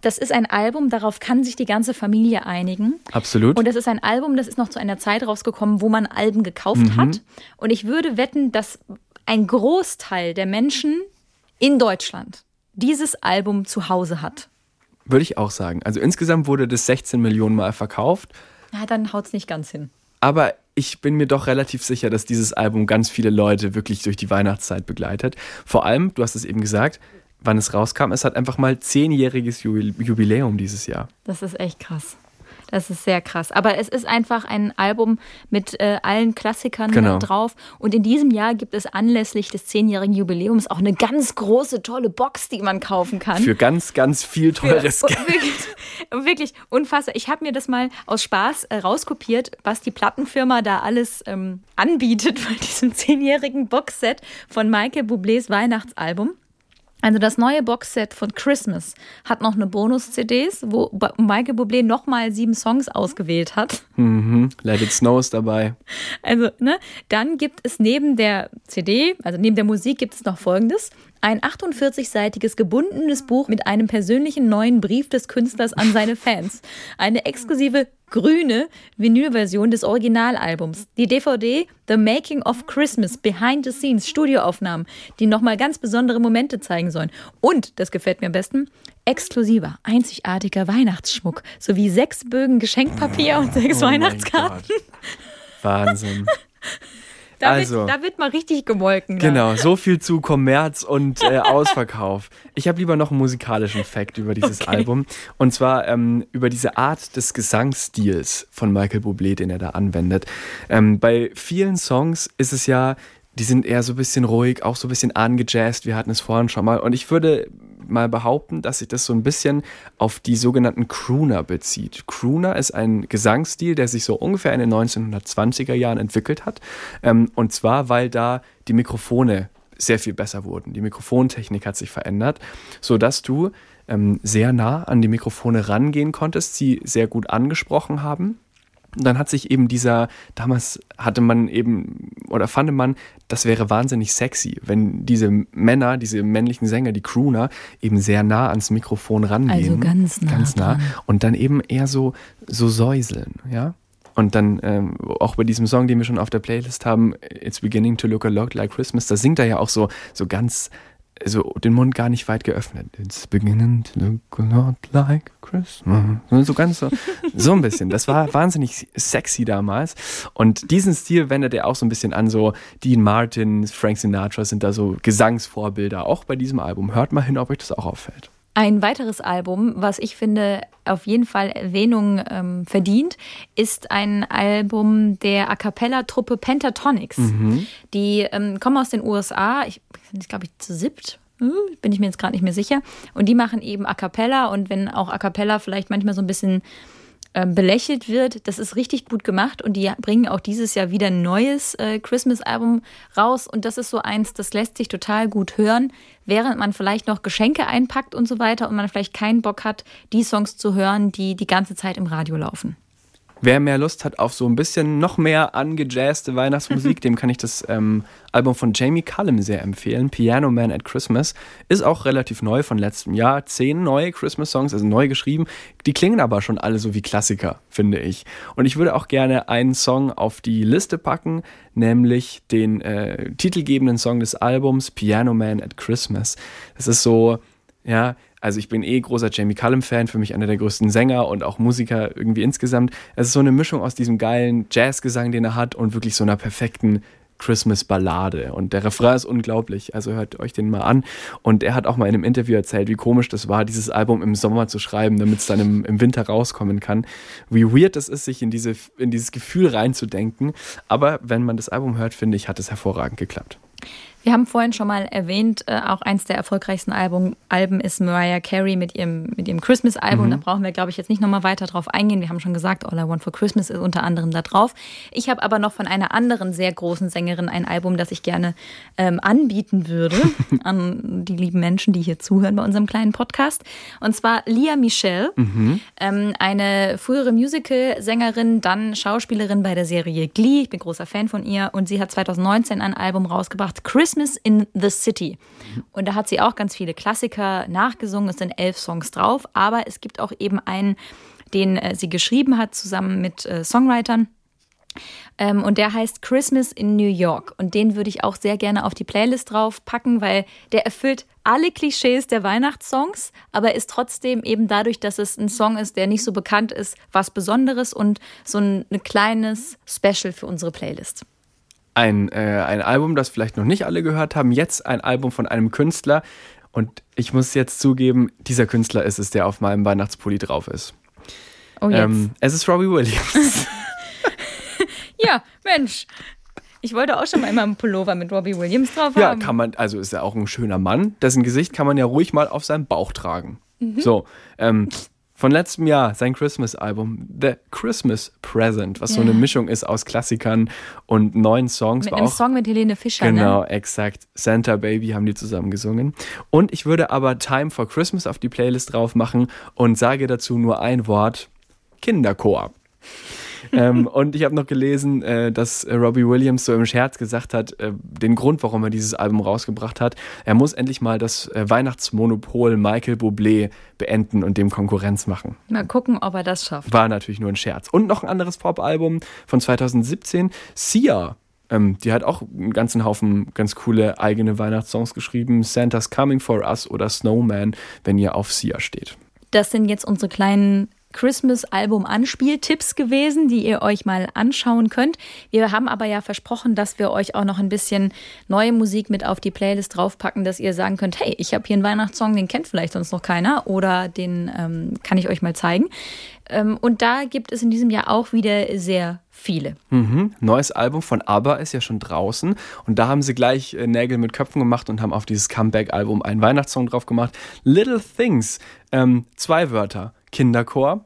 das ist ein Album, darauf kann sich die ganze Familie einigen. Absolut. Und das ist ein Album, das ist noch zu einer Zeit rausgekommen, wo man Alben gekauft mhm. hat. Und ich würde wetten, dass ein Großteil der Menschen in Deutschland dieses Album zu Hause hat. Würde ich auch sagen. Also insgesamt wurde das 16 Millionen Mal verkauft. Ja, dann haut es nicht ganz hin. Aber ich bin mir doch relativ sicher, dass dieses Album ganz viele Leute wirklich durch die Weihnachtszeit begleitet. Vor allem, du hast es eben gesagt, wann es rauskam, es hat einfach mal zehnjähriges Jubiläum dieses Jahr. Das ist echt krass. Das ist sehr krass. Aber es ist einfach ein Album mit äh, allen Klassikern genau. drauf. Und in diesem Jahr gibt es anlässlich des zehnjährigen Jubiläums auch eine ganz große, tolle Box, die man kaufen kann. Für ganz, ganz viel teures Für, Geld. Wirklich, wirklich unfassbar. Ich habe mir das mal aus Spaß äh, rauskopiert, was die Plattenfirma da alles ähm, anbietet bei diesem zehnjährigen Boxset von Michael Bublés Weihnachtsalbum. Also das neue Boxset von Christmas hat noch eine Bonus-CDs, wo Michael Bublé nochmal sieben Songs ausgewählt hat. Mhm. Let It Snow ist dabei. Also, ne? Dann gibt es neben der CD, also neben der Musik gibt es noch Folgendes. Ein 48-seitiges gebundenes Buch mit einem persönlichen neuen Brief des Künstlers an seine Fans. Eine exklusive grüne Vinylversion des Originalalbums. Die DVD The Making of Christmas Behind the Scenes Studioaufnahmen, die nochmal ganz besondere Momente zeigen sollen. Und, das gefällt mir am besten, exklusiver, einzigartiger Weihnachtsschmuck sowie sechs Bögen Geschenkpapier und sechs oh Weihnachtskarten. Wahnsinn. Da, also, wird, da wird mal richtig gemolken. Genau, so viel zu Kommerz und äh, Ausverkauf. Ich habe lieber noch einen musikalischen Fact über dieses okay. Album. Und zwar ähm, über diese Art des Gesangsstils von Michael Bublé, den er da anwendet. Ähm, bei vielen Songs ist es ja die sind eher so ein bisschen ruhig, auch so ein bisschen angejazzt. Wir hatten es vorhin schon mal. Und ich würde mal behaupten, dass sich das so ein bisschen auf die sogenannten Crooner bezieht. Crooner ist ein Gesangsstil, der sich so ungefähr in den 1920er Jahren entwickelt hat. Ähm, und zwar, weil da die Mikrofone sehr viel besser wurden. Die Mikrofontechnik hat sich verändert, sodass du ähm, sehr nah an die Mikrofone rangehen konntest, sie sehr gut angesprochen haben dann hat sich eben dieser, damals hatte man eben oder fand man, das wäre wahnsinnig sexy, wenn diese Männer, diese männlichen Sänger, die Crooner, eben sehr nah ans Mikrofon rangehen. Also ganz nah. Ganz nah. Und dann eben eher so, so säuseln, ja. Und dann ähm, auch bei diesem Song, den wir schon auf der Playlist haben, It's Beginning to Look a Lot Like Christmas, da singt er ja auch so, so ganz, so den Mund gar nicht weit geöffnet. It's beginning to look a lot like Christmas. So ganz so, so ein bisschen. Das war wahnsinnig sexy damals. Und diesen Stil wendet er auch so ein bisschen an. So Dean Martin, Frank Sinatra sind da so Gesangsvorbilder. Auch bei diesem Album. Hört mal hin, ob euch das auch auffällt. Ein weiteres Album, was ich finde auf jeden Fall Erwähnung ähm, verdient, ist ein Album der A cappella-Truppe Pentatonics. Mhm. Die ähm, kommen aus den USA, ich sind glaube ich zu siebt, hm, bin ich mir jetzt gerade nicht mehr sicher. Und die machen eben A cappella und wenn auch A cappella vielleicht manchmal so ein bisschen belächelt wird, das ist richtig gut gemacht und die bringen auch dieses Jahr wieder ein neues äh, Christmas-Album raus und das ist so eins, das lässt sich total gut hören, während man vielleicht noch Geschenke einpackt und so weiter und man vielleicht keinen Bock hat, die Songs zu hören, die die ganze Zeit im Radio laufen. Wer mehr Lust hat auf so ein bisschen noch mehr angejazzte Weihnachtsmusik, dem kann ich das ähm, Album von Jamie Cullum sehr empfehlen. Piano Man at Christmas ist auch relativ neu von letztem Jahr. Zehn neue Christmas-Songs, also neu geschrieben. Die klingen aber schon alle so wie Klassiker, finde ich. Und ich würde auch gerne einen Song auf die Liste packen, nämlich den äh, titelgebenden Song des Albums Piano Man at Christmas. Das ist so, ja, also ich bin eh großer Jamie Cullum-Fan, für mich einer der größten Sänger und auch Musiker irgendwie insgesamt. Es ist so eine Mischung aus diesem geilen Jazzgesang, den er hat, und wirklich so einer perfekten Christmas-Ballade. Und der Refrain ist unglaublich, also hört euch den mal an. Und er hat auch mal in einem Interview erzählt, wie komisch das war, dieses Album im Sommer zu schreiben, damit es dann im, im Winter rauskommen kann. Wie weird es ist, sich in, diese, in dieses Gefühl reinzudenken. Aber wenn man das Album hört, finde ich, hat es hervorragend geklappt. Wir haben vorhin schon mal erwähnt, äh, auch eins der erfolgreichsten Album, Alben ist Mariah Carey mit ihrem, mit ihrem Christmas-Album. Mhm. Da brauchen wir, glaube ich, jetzt nicht nochmal weiter drauf eingehen. Wir haben schon gesagt, All I Want for Christmas ist unter anderem da drauf. Ich habe aber noch von einer anderen sehr großen Sängerin ein Album, das ich gerne ähm, anbieten würde an die lieben Menschen, die hier zuhören bei unserem kleinen Podcast. Und zwar Lia Michelle, Mhm. ähm, eine frühere Musical-Sängerin, dann Schauspielerin bei der Serie Glee. Ich bin großer Fan von ihr. Und sie hat 2019 ein Album rausgebracht, Christmas in the City. Und da hat sie auch ganz viele Klassiker nachgesungen. Es sind elf Songs drauf. Aber es gibt auch eben einen, den äh, sie geschrieben hat, zusammen mit äh, Songwritern. Ähm, und der heißt Christmas in New York. Und den würde ich auch sehr gerne auf die Playlist drauf packen, weil der erfüllt alle Klischees der Weihnachtssongs, aber ist trotzdem eben dadurch, dass es ein Song ist, der nicht so bekannt ist, was Besonderes und so ein kleines Special für unsere Playlist. Ein, äh, ein Album, das vielleicht noch nicht alle gehört haben. Jetzt ein Album von einem Künstler. Und ich muss jetzt zugeben, dieser Künstler ist es, der auf meinem Weihnachtspulli drauf ist. Oh, jetzt. Ähm, es ist Robbie Williams. ja, Mensch. Ich wollte auch schon mal immer einen Pullover mit Robbie Williams drauf Ja, haben. kann man, also ist er auch ein schöner Mann. Dessen Gesicht kann man ja ruhig mal auf seinem Bauch tragen. Mhm. So, ähm, von letztem Jahr, sein Christmas-Album, The Christmas Present, was so Ja. eine Mischung ist aus Klassikern und neuen Songs. mit einem auch, Song mit Helene Fischer, Genau, ne? exakt. Santa Baby haben die zusammen gesungen. Und ich würde aber Time for Christmas auf die Playlist drauf machen und sage dazu nur ein Wort: Kinderchor. Ähm, und ich habe noch gelesen, äh, dass äh, Robbie Williams so im Scherz gesagt hat, äh, den Grund, warum er dieses Album rausgebracht hat, er muss endlich mal das äh, Weihnachtsmonopol Michael Bublé beenden und dem Konkurrenz machen. Mal gucken, ob er das schafft. War natürlich nur ein Scherz. Und noch ein anderes Pop-Album von 2017, Sia. Ähm, die hat auch einen ganzen Haufen ganz coole eigene Weihnachtssongs geschrieben. Santa's Coming for Us oder Snowman, wenn ihr auf Sia steht. Das sind jetzt unsere kleinen Christmas-Album-Anspieltipps gewesen, die ihr euch mal anschauen könnt. Wir haben aber ja versprochen, dass wir euch auch noch ein bisschen neue Musik mit auf die Playlist draufpacken, dass ihr sagen könnt, hey, ich habe hier einen Weihnachtssong, den kennt vielleicht sonst noch keiner oder den ähm, kann ich euch mal zeigen. Ähm, und da gibt es in diesem Jahr auch wieder sehr viele. Mhm. Neues Album von ABBA ist ja schon draußen und da haben sie gleich äh, Nägel mit Köpfen gemacht und haben auf dieses Comeback-Album einen Weihnachtssong drauf gemacht. Little Things, ähm, zwei Wörter. Kinderchor,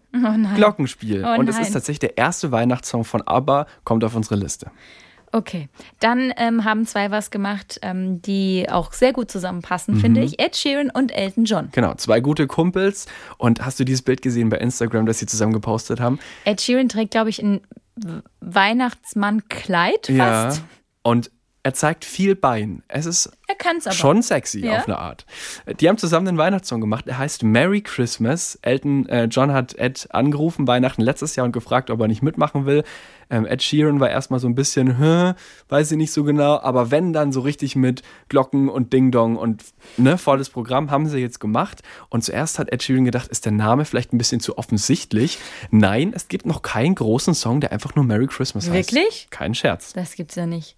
Glockenspiel. Oh und es ist tatsächlich der erste Weihnachtssong von ABBA, kommt auf unsere Liste. Okay, dann ähm, haben zwei was gemacht, ähm, die auch sehr gut zusammenpassen, finde ich. Ed Sheeran und Elton John. Genau, zwei gute Kumpels. Und hast du dieses Bild gesehen bei Instagram, das sie zusammen gepostet haben? Ed Sheeran trägt, glaube ich, ein Weihnachtsmann-Kleid Ja. fast. Und er zeigt viel Bein. Es ist schon sexy Ja. auf eine Art. Die haben zusammen einen Weihnachtssong gemacht. Er heißt Merry Christmas. Elton äh, John hat Ed angerufen Weihnachten letztes Jahr und gefragt, ob er nicht mitmachen will. Ähm, Ed Sheeran war erstmal so ein bisschen, Hä, weiß ich nicht so genau, aber wenn dann so richtig mit Glocken und Ding Dong und ne, volles Programm haben sie jetzt gemacht. Und zuerst hat Ed Sheeran gedacht, ist der Name vielleicht ein bisschen zu offensichtlich. Nein, es gibt noch keinen großen Song, der einfach nur Merry Christmas heißt. Wirklich? Kein Scherz. Das gibt's ja nicht.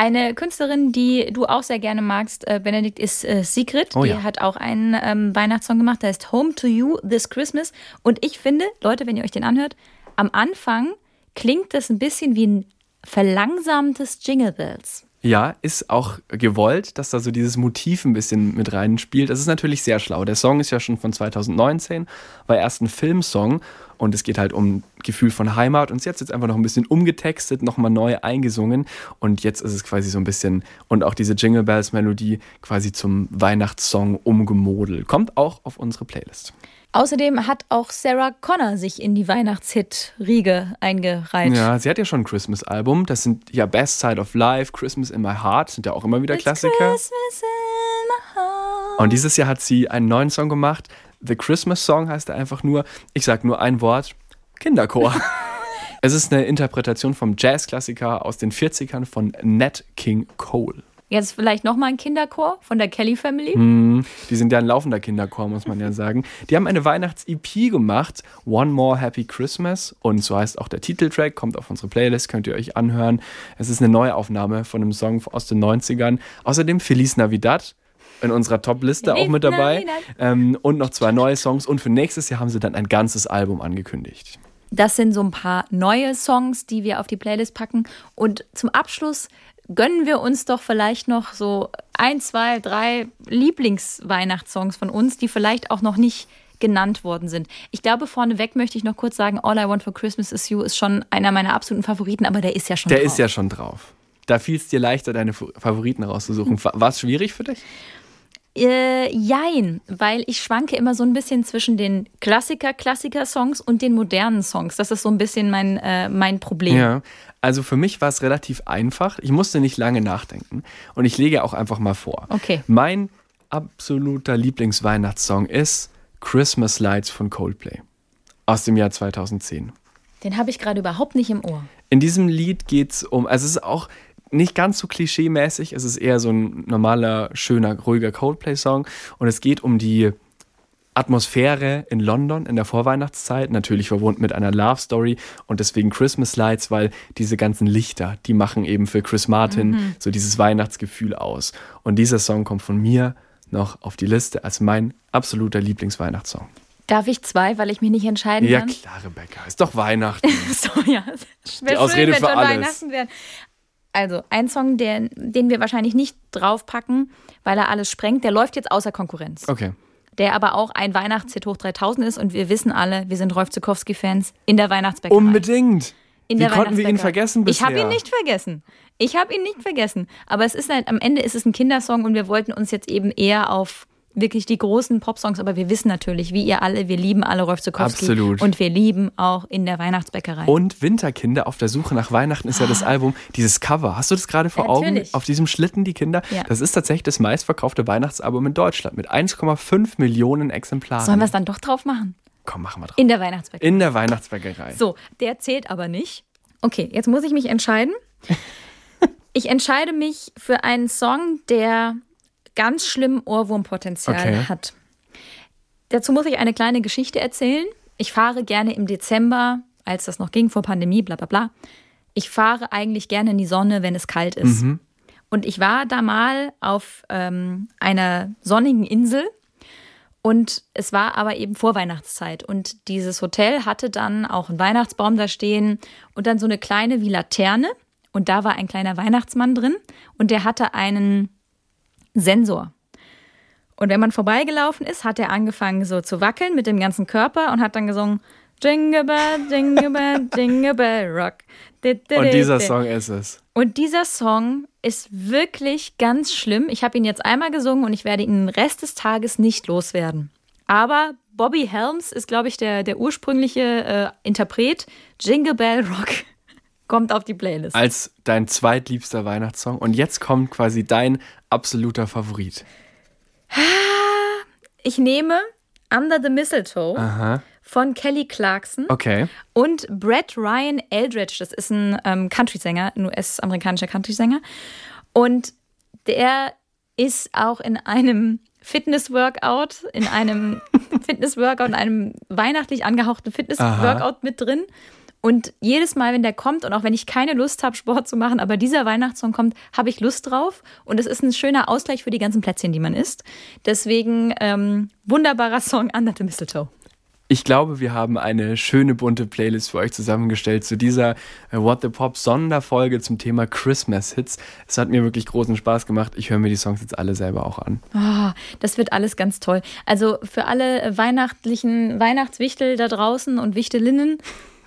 Eine Künstlerin, die du auch sehr gerne magst, äh, Benedikt, ist äh, Sigrid. Oh die ja. hat auch einen ähm, Weihnachtssong gemacht, der heißt Home to You This Christmas. Und ich finde, Leute, wenn ihr euch den anhört, am Anfang klingt das ein bisschen wie ein verlangsamtes Jingle Bells. Ja, ist auch gewollt, dass da so dieses Motiv ein bisschen mit reinspielt. Das ist natürlich sehr schlau. Der Song ist ja schon von 2019, war erst ein Filmsong und es geht halt um Gefühl von Heimat und sie hat es jetzt einfach noch ein bisschen umgetextet, nochmal neu eingesungen und jetzt ist es quasi so ein bisschen und auch diese Jingle Bells Melodie quasi zum Weihnachtssong umgemodelt. Kommt auch auf unsere Playlist. Außerdem hat auch Sarah Connor sich in die Weihnachtshit-Riege eingereiht. Ja, sie hat ja schon ein Christmas-Album. Das sind ja Best Side of Life, Christmas in My Heart, sind ja auch immer wieder Klassiker. Christmas in my heart. Und dieses Jahr hat sie einen neuen Song gemacht. The Christmas Song heißt er einfach nur, ich sag nur ein Wort, Kinderchor. es ist eine Interpretation vom Jazzklassiker aus den 40ern von Nat King Cole. Jetzt vielleicht nochmal ein Kinderchor von der Kelly Family. Hm. Die sind ja ein laufender Kinderchor, muss man ja sagen. Die haben eine Weihnachts-EP gemacht, One More Happy Christmas. Und so heißt auch der Titeltrack, kommt auf unsere Playlist, könnt ihr euch anhören. Es ist eine Neuaufnahme von einem Song aus den 90ern. Außerdem Feliz Navidad in unserer Top-Liste auch mit dabei. Ähm, und noch zwei neue Songs. Und für nächstes Jahr haben sie dann ein ganzes Album angekündigt. Das sind so ein paar neue Songs, die wir auf die Playlist packen. Und zum Abschluss gönnen wir uns doch vielleicht noch so ein, zwei, drei Lieblingsweihnachtssongs von uns, die vielleicht auch noch nicht genannt worden sind. Ich glaube, vorneweg möchte ich noch kurz sagen, All I Want for Christmas is You ist schon einer meiner absoluten Favoriten, aber der ist ja schon Der drauf. ist ja schon drauf. Da fiel es dir leichter, deine Fa- Favoriten rauszusuchen. War es schwierig für dich? Äh, jein, weil ich schwanke immer so ein bisschen zwischen den Klassiker-Klassiker-Songs und den modernen Songs. Das ist so ein bisschen mein, äh, mein Problem. Ja, also für mich war es relativ einfach. Ich musste nicht lange nachdenken. Und ich lege auch einfach mal vor. Okay. Mein absoluter Lieblingsweihnachtssong ist Christmas Lights von Coldplay aus dem Jahr 2010. Den habe ich gerade überhaupt nicht im Ohr. In diesem Lied geht es um, also es ist auch nicht ganz so klischee-mäßig, es ist eher so ein normaler, schöner, ruhiger Coldplay-Song und es geht um die Atmosphäre in London in der Vorweihnachtszeit, natürlich verbunden mit einer Love Story und deswegen Christmas Lights, weil diese ganzen Lichter, die machen eben für Chris Martin so dieses Weihnachtsgefühl aus. Und dieser Song kommt von mir noch auf die Liste als mein absoluter Lieblingsweihnachtssong. Darf ich zwei, weil ich mich nicht entscheiden Ja kann? klar, Rebecca, ist doch Weihnachten. So, ja. Wäre Die Ausrede schön, wenn für alles. Weihnachten wären. Also, ein Song, der, den wir wahrscheinlich nicht draufpacken, weil er alles sprengt, der läuft jetzt außer Konkurrenz. Okay. Der aber auch ein Weihnachtshit hoch 3000 ist und wir wissen alle, wir sind Rolf Zukowski-Fans in der Weihnachtsbäckerei. Unbedingt. In Wie der konnten wir ihn vergessen bisher? Ich habe ihn nicht vergessen. Ich habe ihn nicht vergessen. Aber es ist halt, am Ende ist es ein Kindersong und wir wollten uns jetzt eben eher auf wirklich die großen Popsongs, aber wir wissen natürlich, wie ihr alle, wir lieben alle Rolf Zukowski. Absolut. Und wir lieben auch in der Weihnachtsbäckerei. Und Winterkinder auf der Suche nach Weihnachten ist ja das Album, dieses Cover. Hast du das gerade vor Augen? Natürlich. Auf diesem Schlitten, die Kinder. Ja. Das ist tatsächlich das meistverkaufte Weihnachtsalbum in Deutschland mit 1,5 Millionen Exemplaren. Sollen wir es dann doch drauf machen? Komm, machen wir drauf. In der Weihnachtsbäckerei. In der Weihnachtsbäckerei. So, der zählt aber nicht. Okay, jetzt muss ich mich entscheiden. Ich entscheide mich für einen Song, der ganz schlimm Ohrwurmpotenzial Okay. hat. Dazu muss ich eine kleine Geschichte erzählen. Ich fahre gerne im Dezember, als das noch ging vor Pandemie, bla bla bla. Ich fahre eigentlich gerne in die Sonne, wenn es kalt ist. Und ich war da mal auf ähm, einer sonnigen Insel und es war aber eben Vorweihnachtszeit. Und dieses Hotel hatte dann auch einen Weihnachtsbaum da stehen und dann so eine kleine wie Laterne. Und da war ein kleiner Weihnachtsmann drin und der hatte einen Sensor. Und wenn man vorbeigelaufen ist, hat er angefangen so zu wackeln mit dem ganzen Körper und hat dann gesungen Jingle Bell, Jingle Bell, Jingle Bell Rock. Und dieser Song ist es. Und dieser Song ist wirklich ganz schlimm. Ich habe ihn jetzt einmal gesungen und ich werde ihn den Rest des Tages nicht loswerden. Aber Bobby Helms ist, glaube ich, der, der ursprüngliche äh, Interpret. Jingle Bell Rock kommt auf die Playlist. Als dein zweitliebster Weihnachtssong. Und jetzt kommt quasi dein absoluter Favorit. Ich nehme Under the Mistletoe Aha. von Kelly Clarkson Okay. und Brett Ryan Eldridge. Das ist ein ähm, Country-Sänger, ein US-amerikanischer Country-Sänger. Und der ist auch in einem Fitness-Workout, in einem Fitness-Workout, in einem weihnachtlich angehauchten Fitness-Workout mit drin. Und jedes Mal, wenn der kommt und auch wenn ich keine Lust habe, Sport zu machen, aber dieser Weihnachtssong kommt, habe ich Lust drauf. Und es ist ein schöner Ausgleich für die ganzen Plätzchen, die man isst. Deswegen ähm, wunderbarer Song Under the Mistletoe. Ich glaube, wir haben eine schöne bunte Playlist für euch zusammengestellt zu dieser äh, What the Pop Sonderfolge zum Thema Christmas Hits. Es hat mir wirklich großen Spaß gemacht. Ich höre mir die Songs jetzt alle selber auch an. Oh, das wird alles ganz toll. Also für alle weihnachtlichen Weihnachtswichtel da draußen und Wichtelinnen.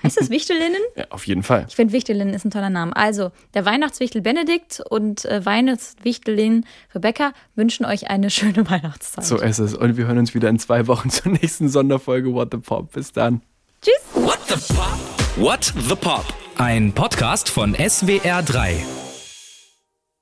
Heißt das Wichtelinnen? Ja, auf jeden Fall. Ich finde Wichtelinnen ist ein toller Name. Also der Weihnachtswichtel Benedikt und äh, Weihnachtswichtelin Rebecca wünschen euch eine schöne Weihnachtszeit. So ist es. Und wir hören uns wieder in zwei Wochen zur nächsten Sonderfolge What the Pop. Bis dann. Tschüss. What the Pop? What the Pop? Ein Podcast von SWR3.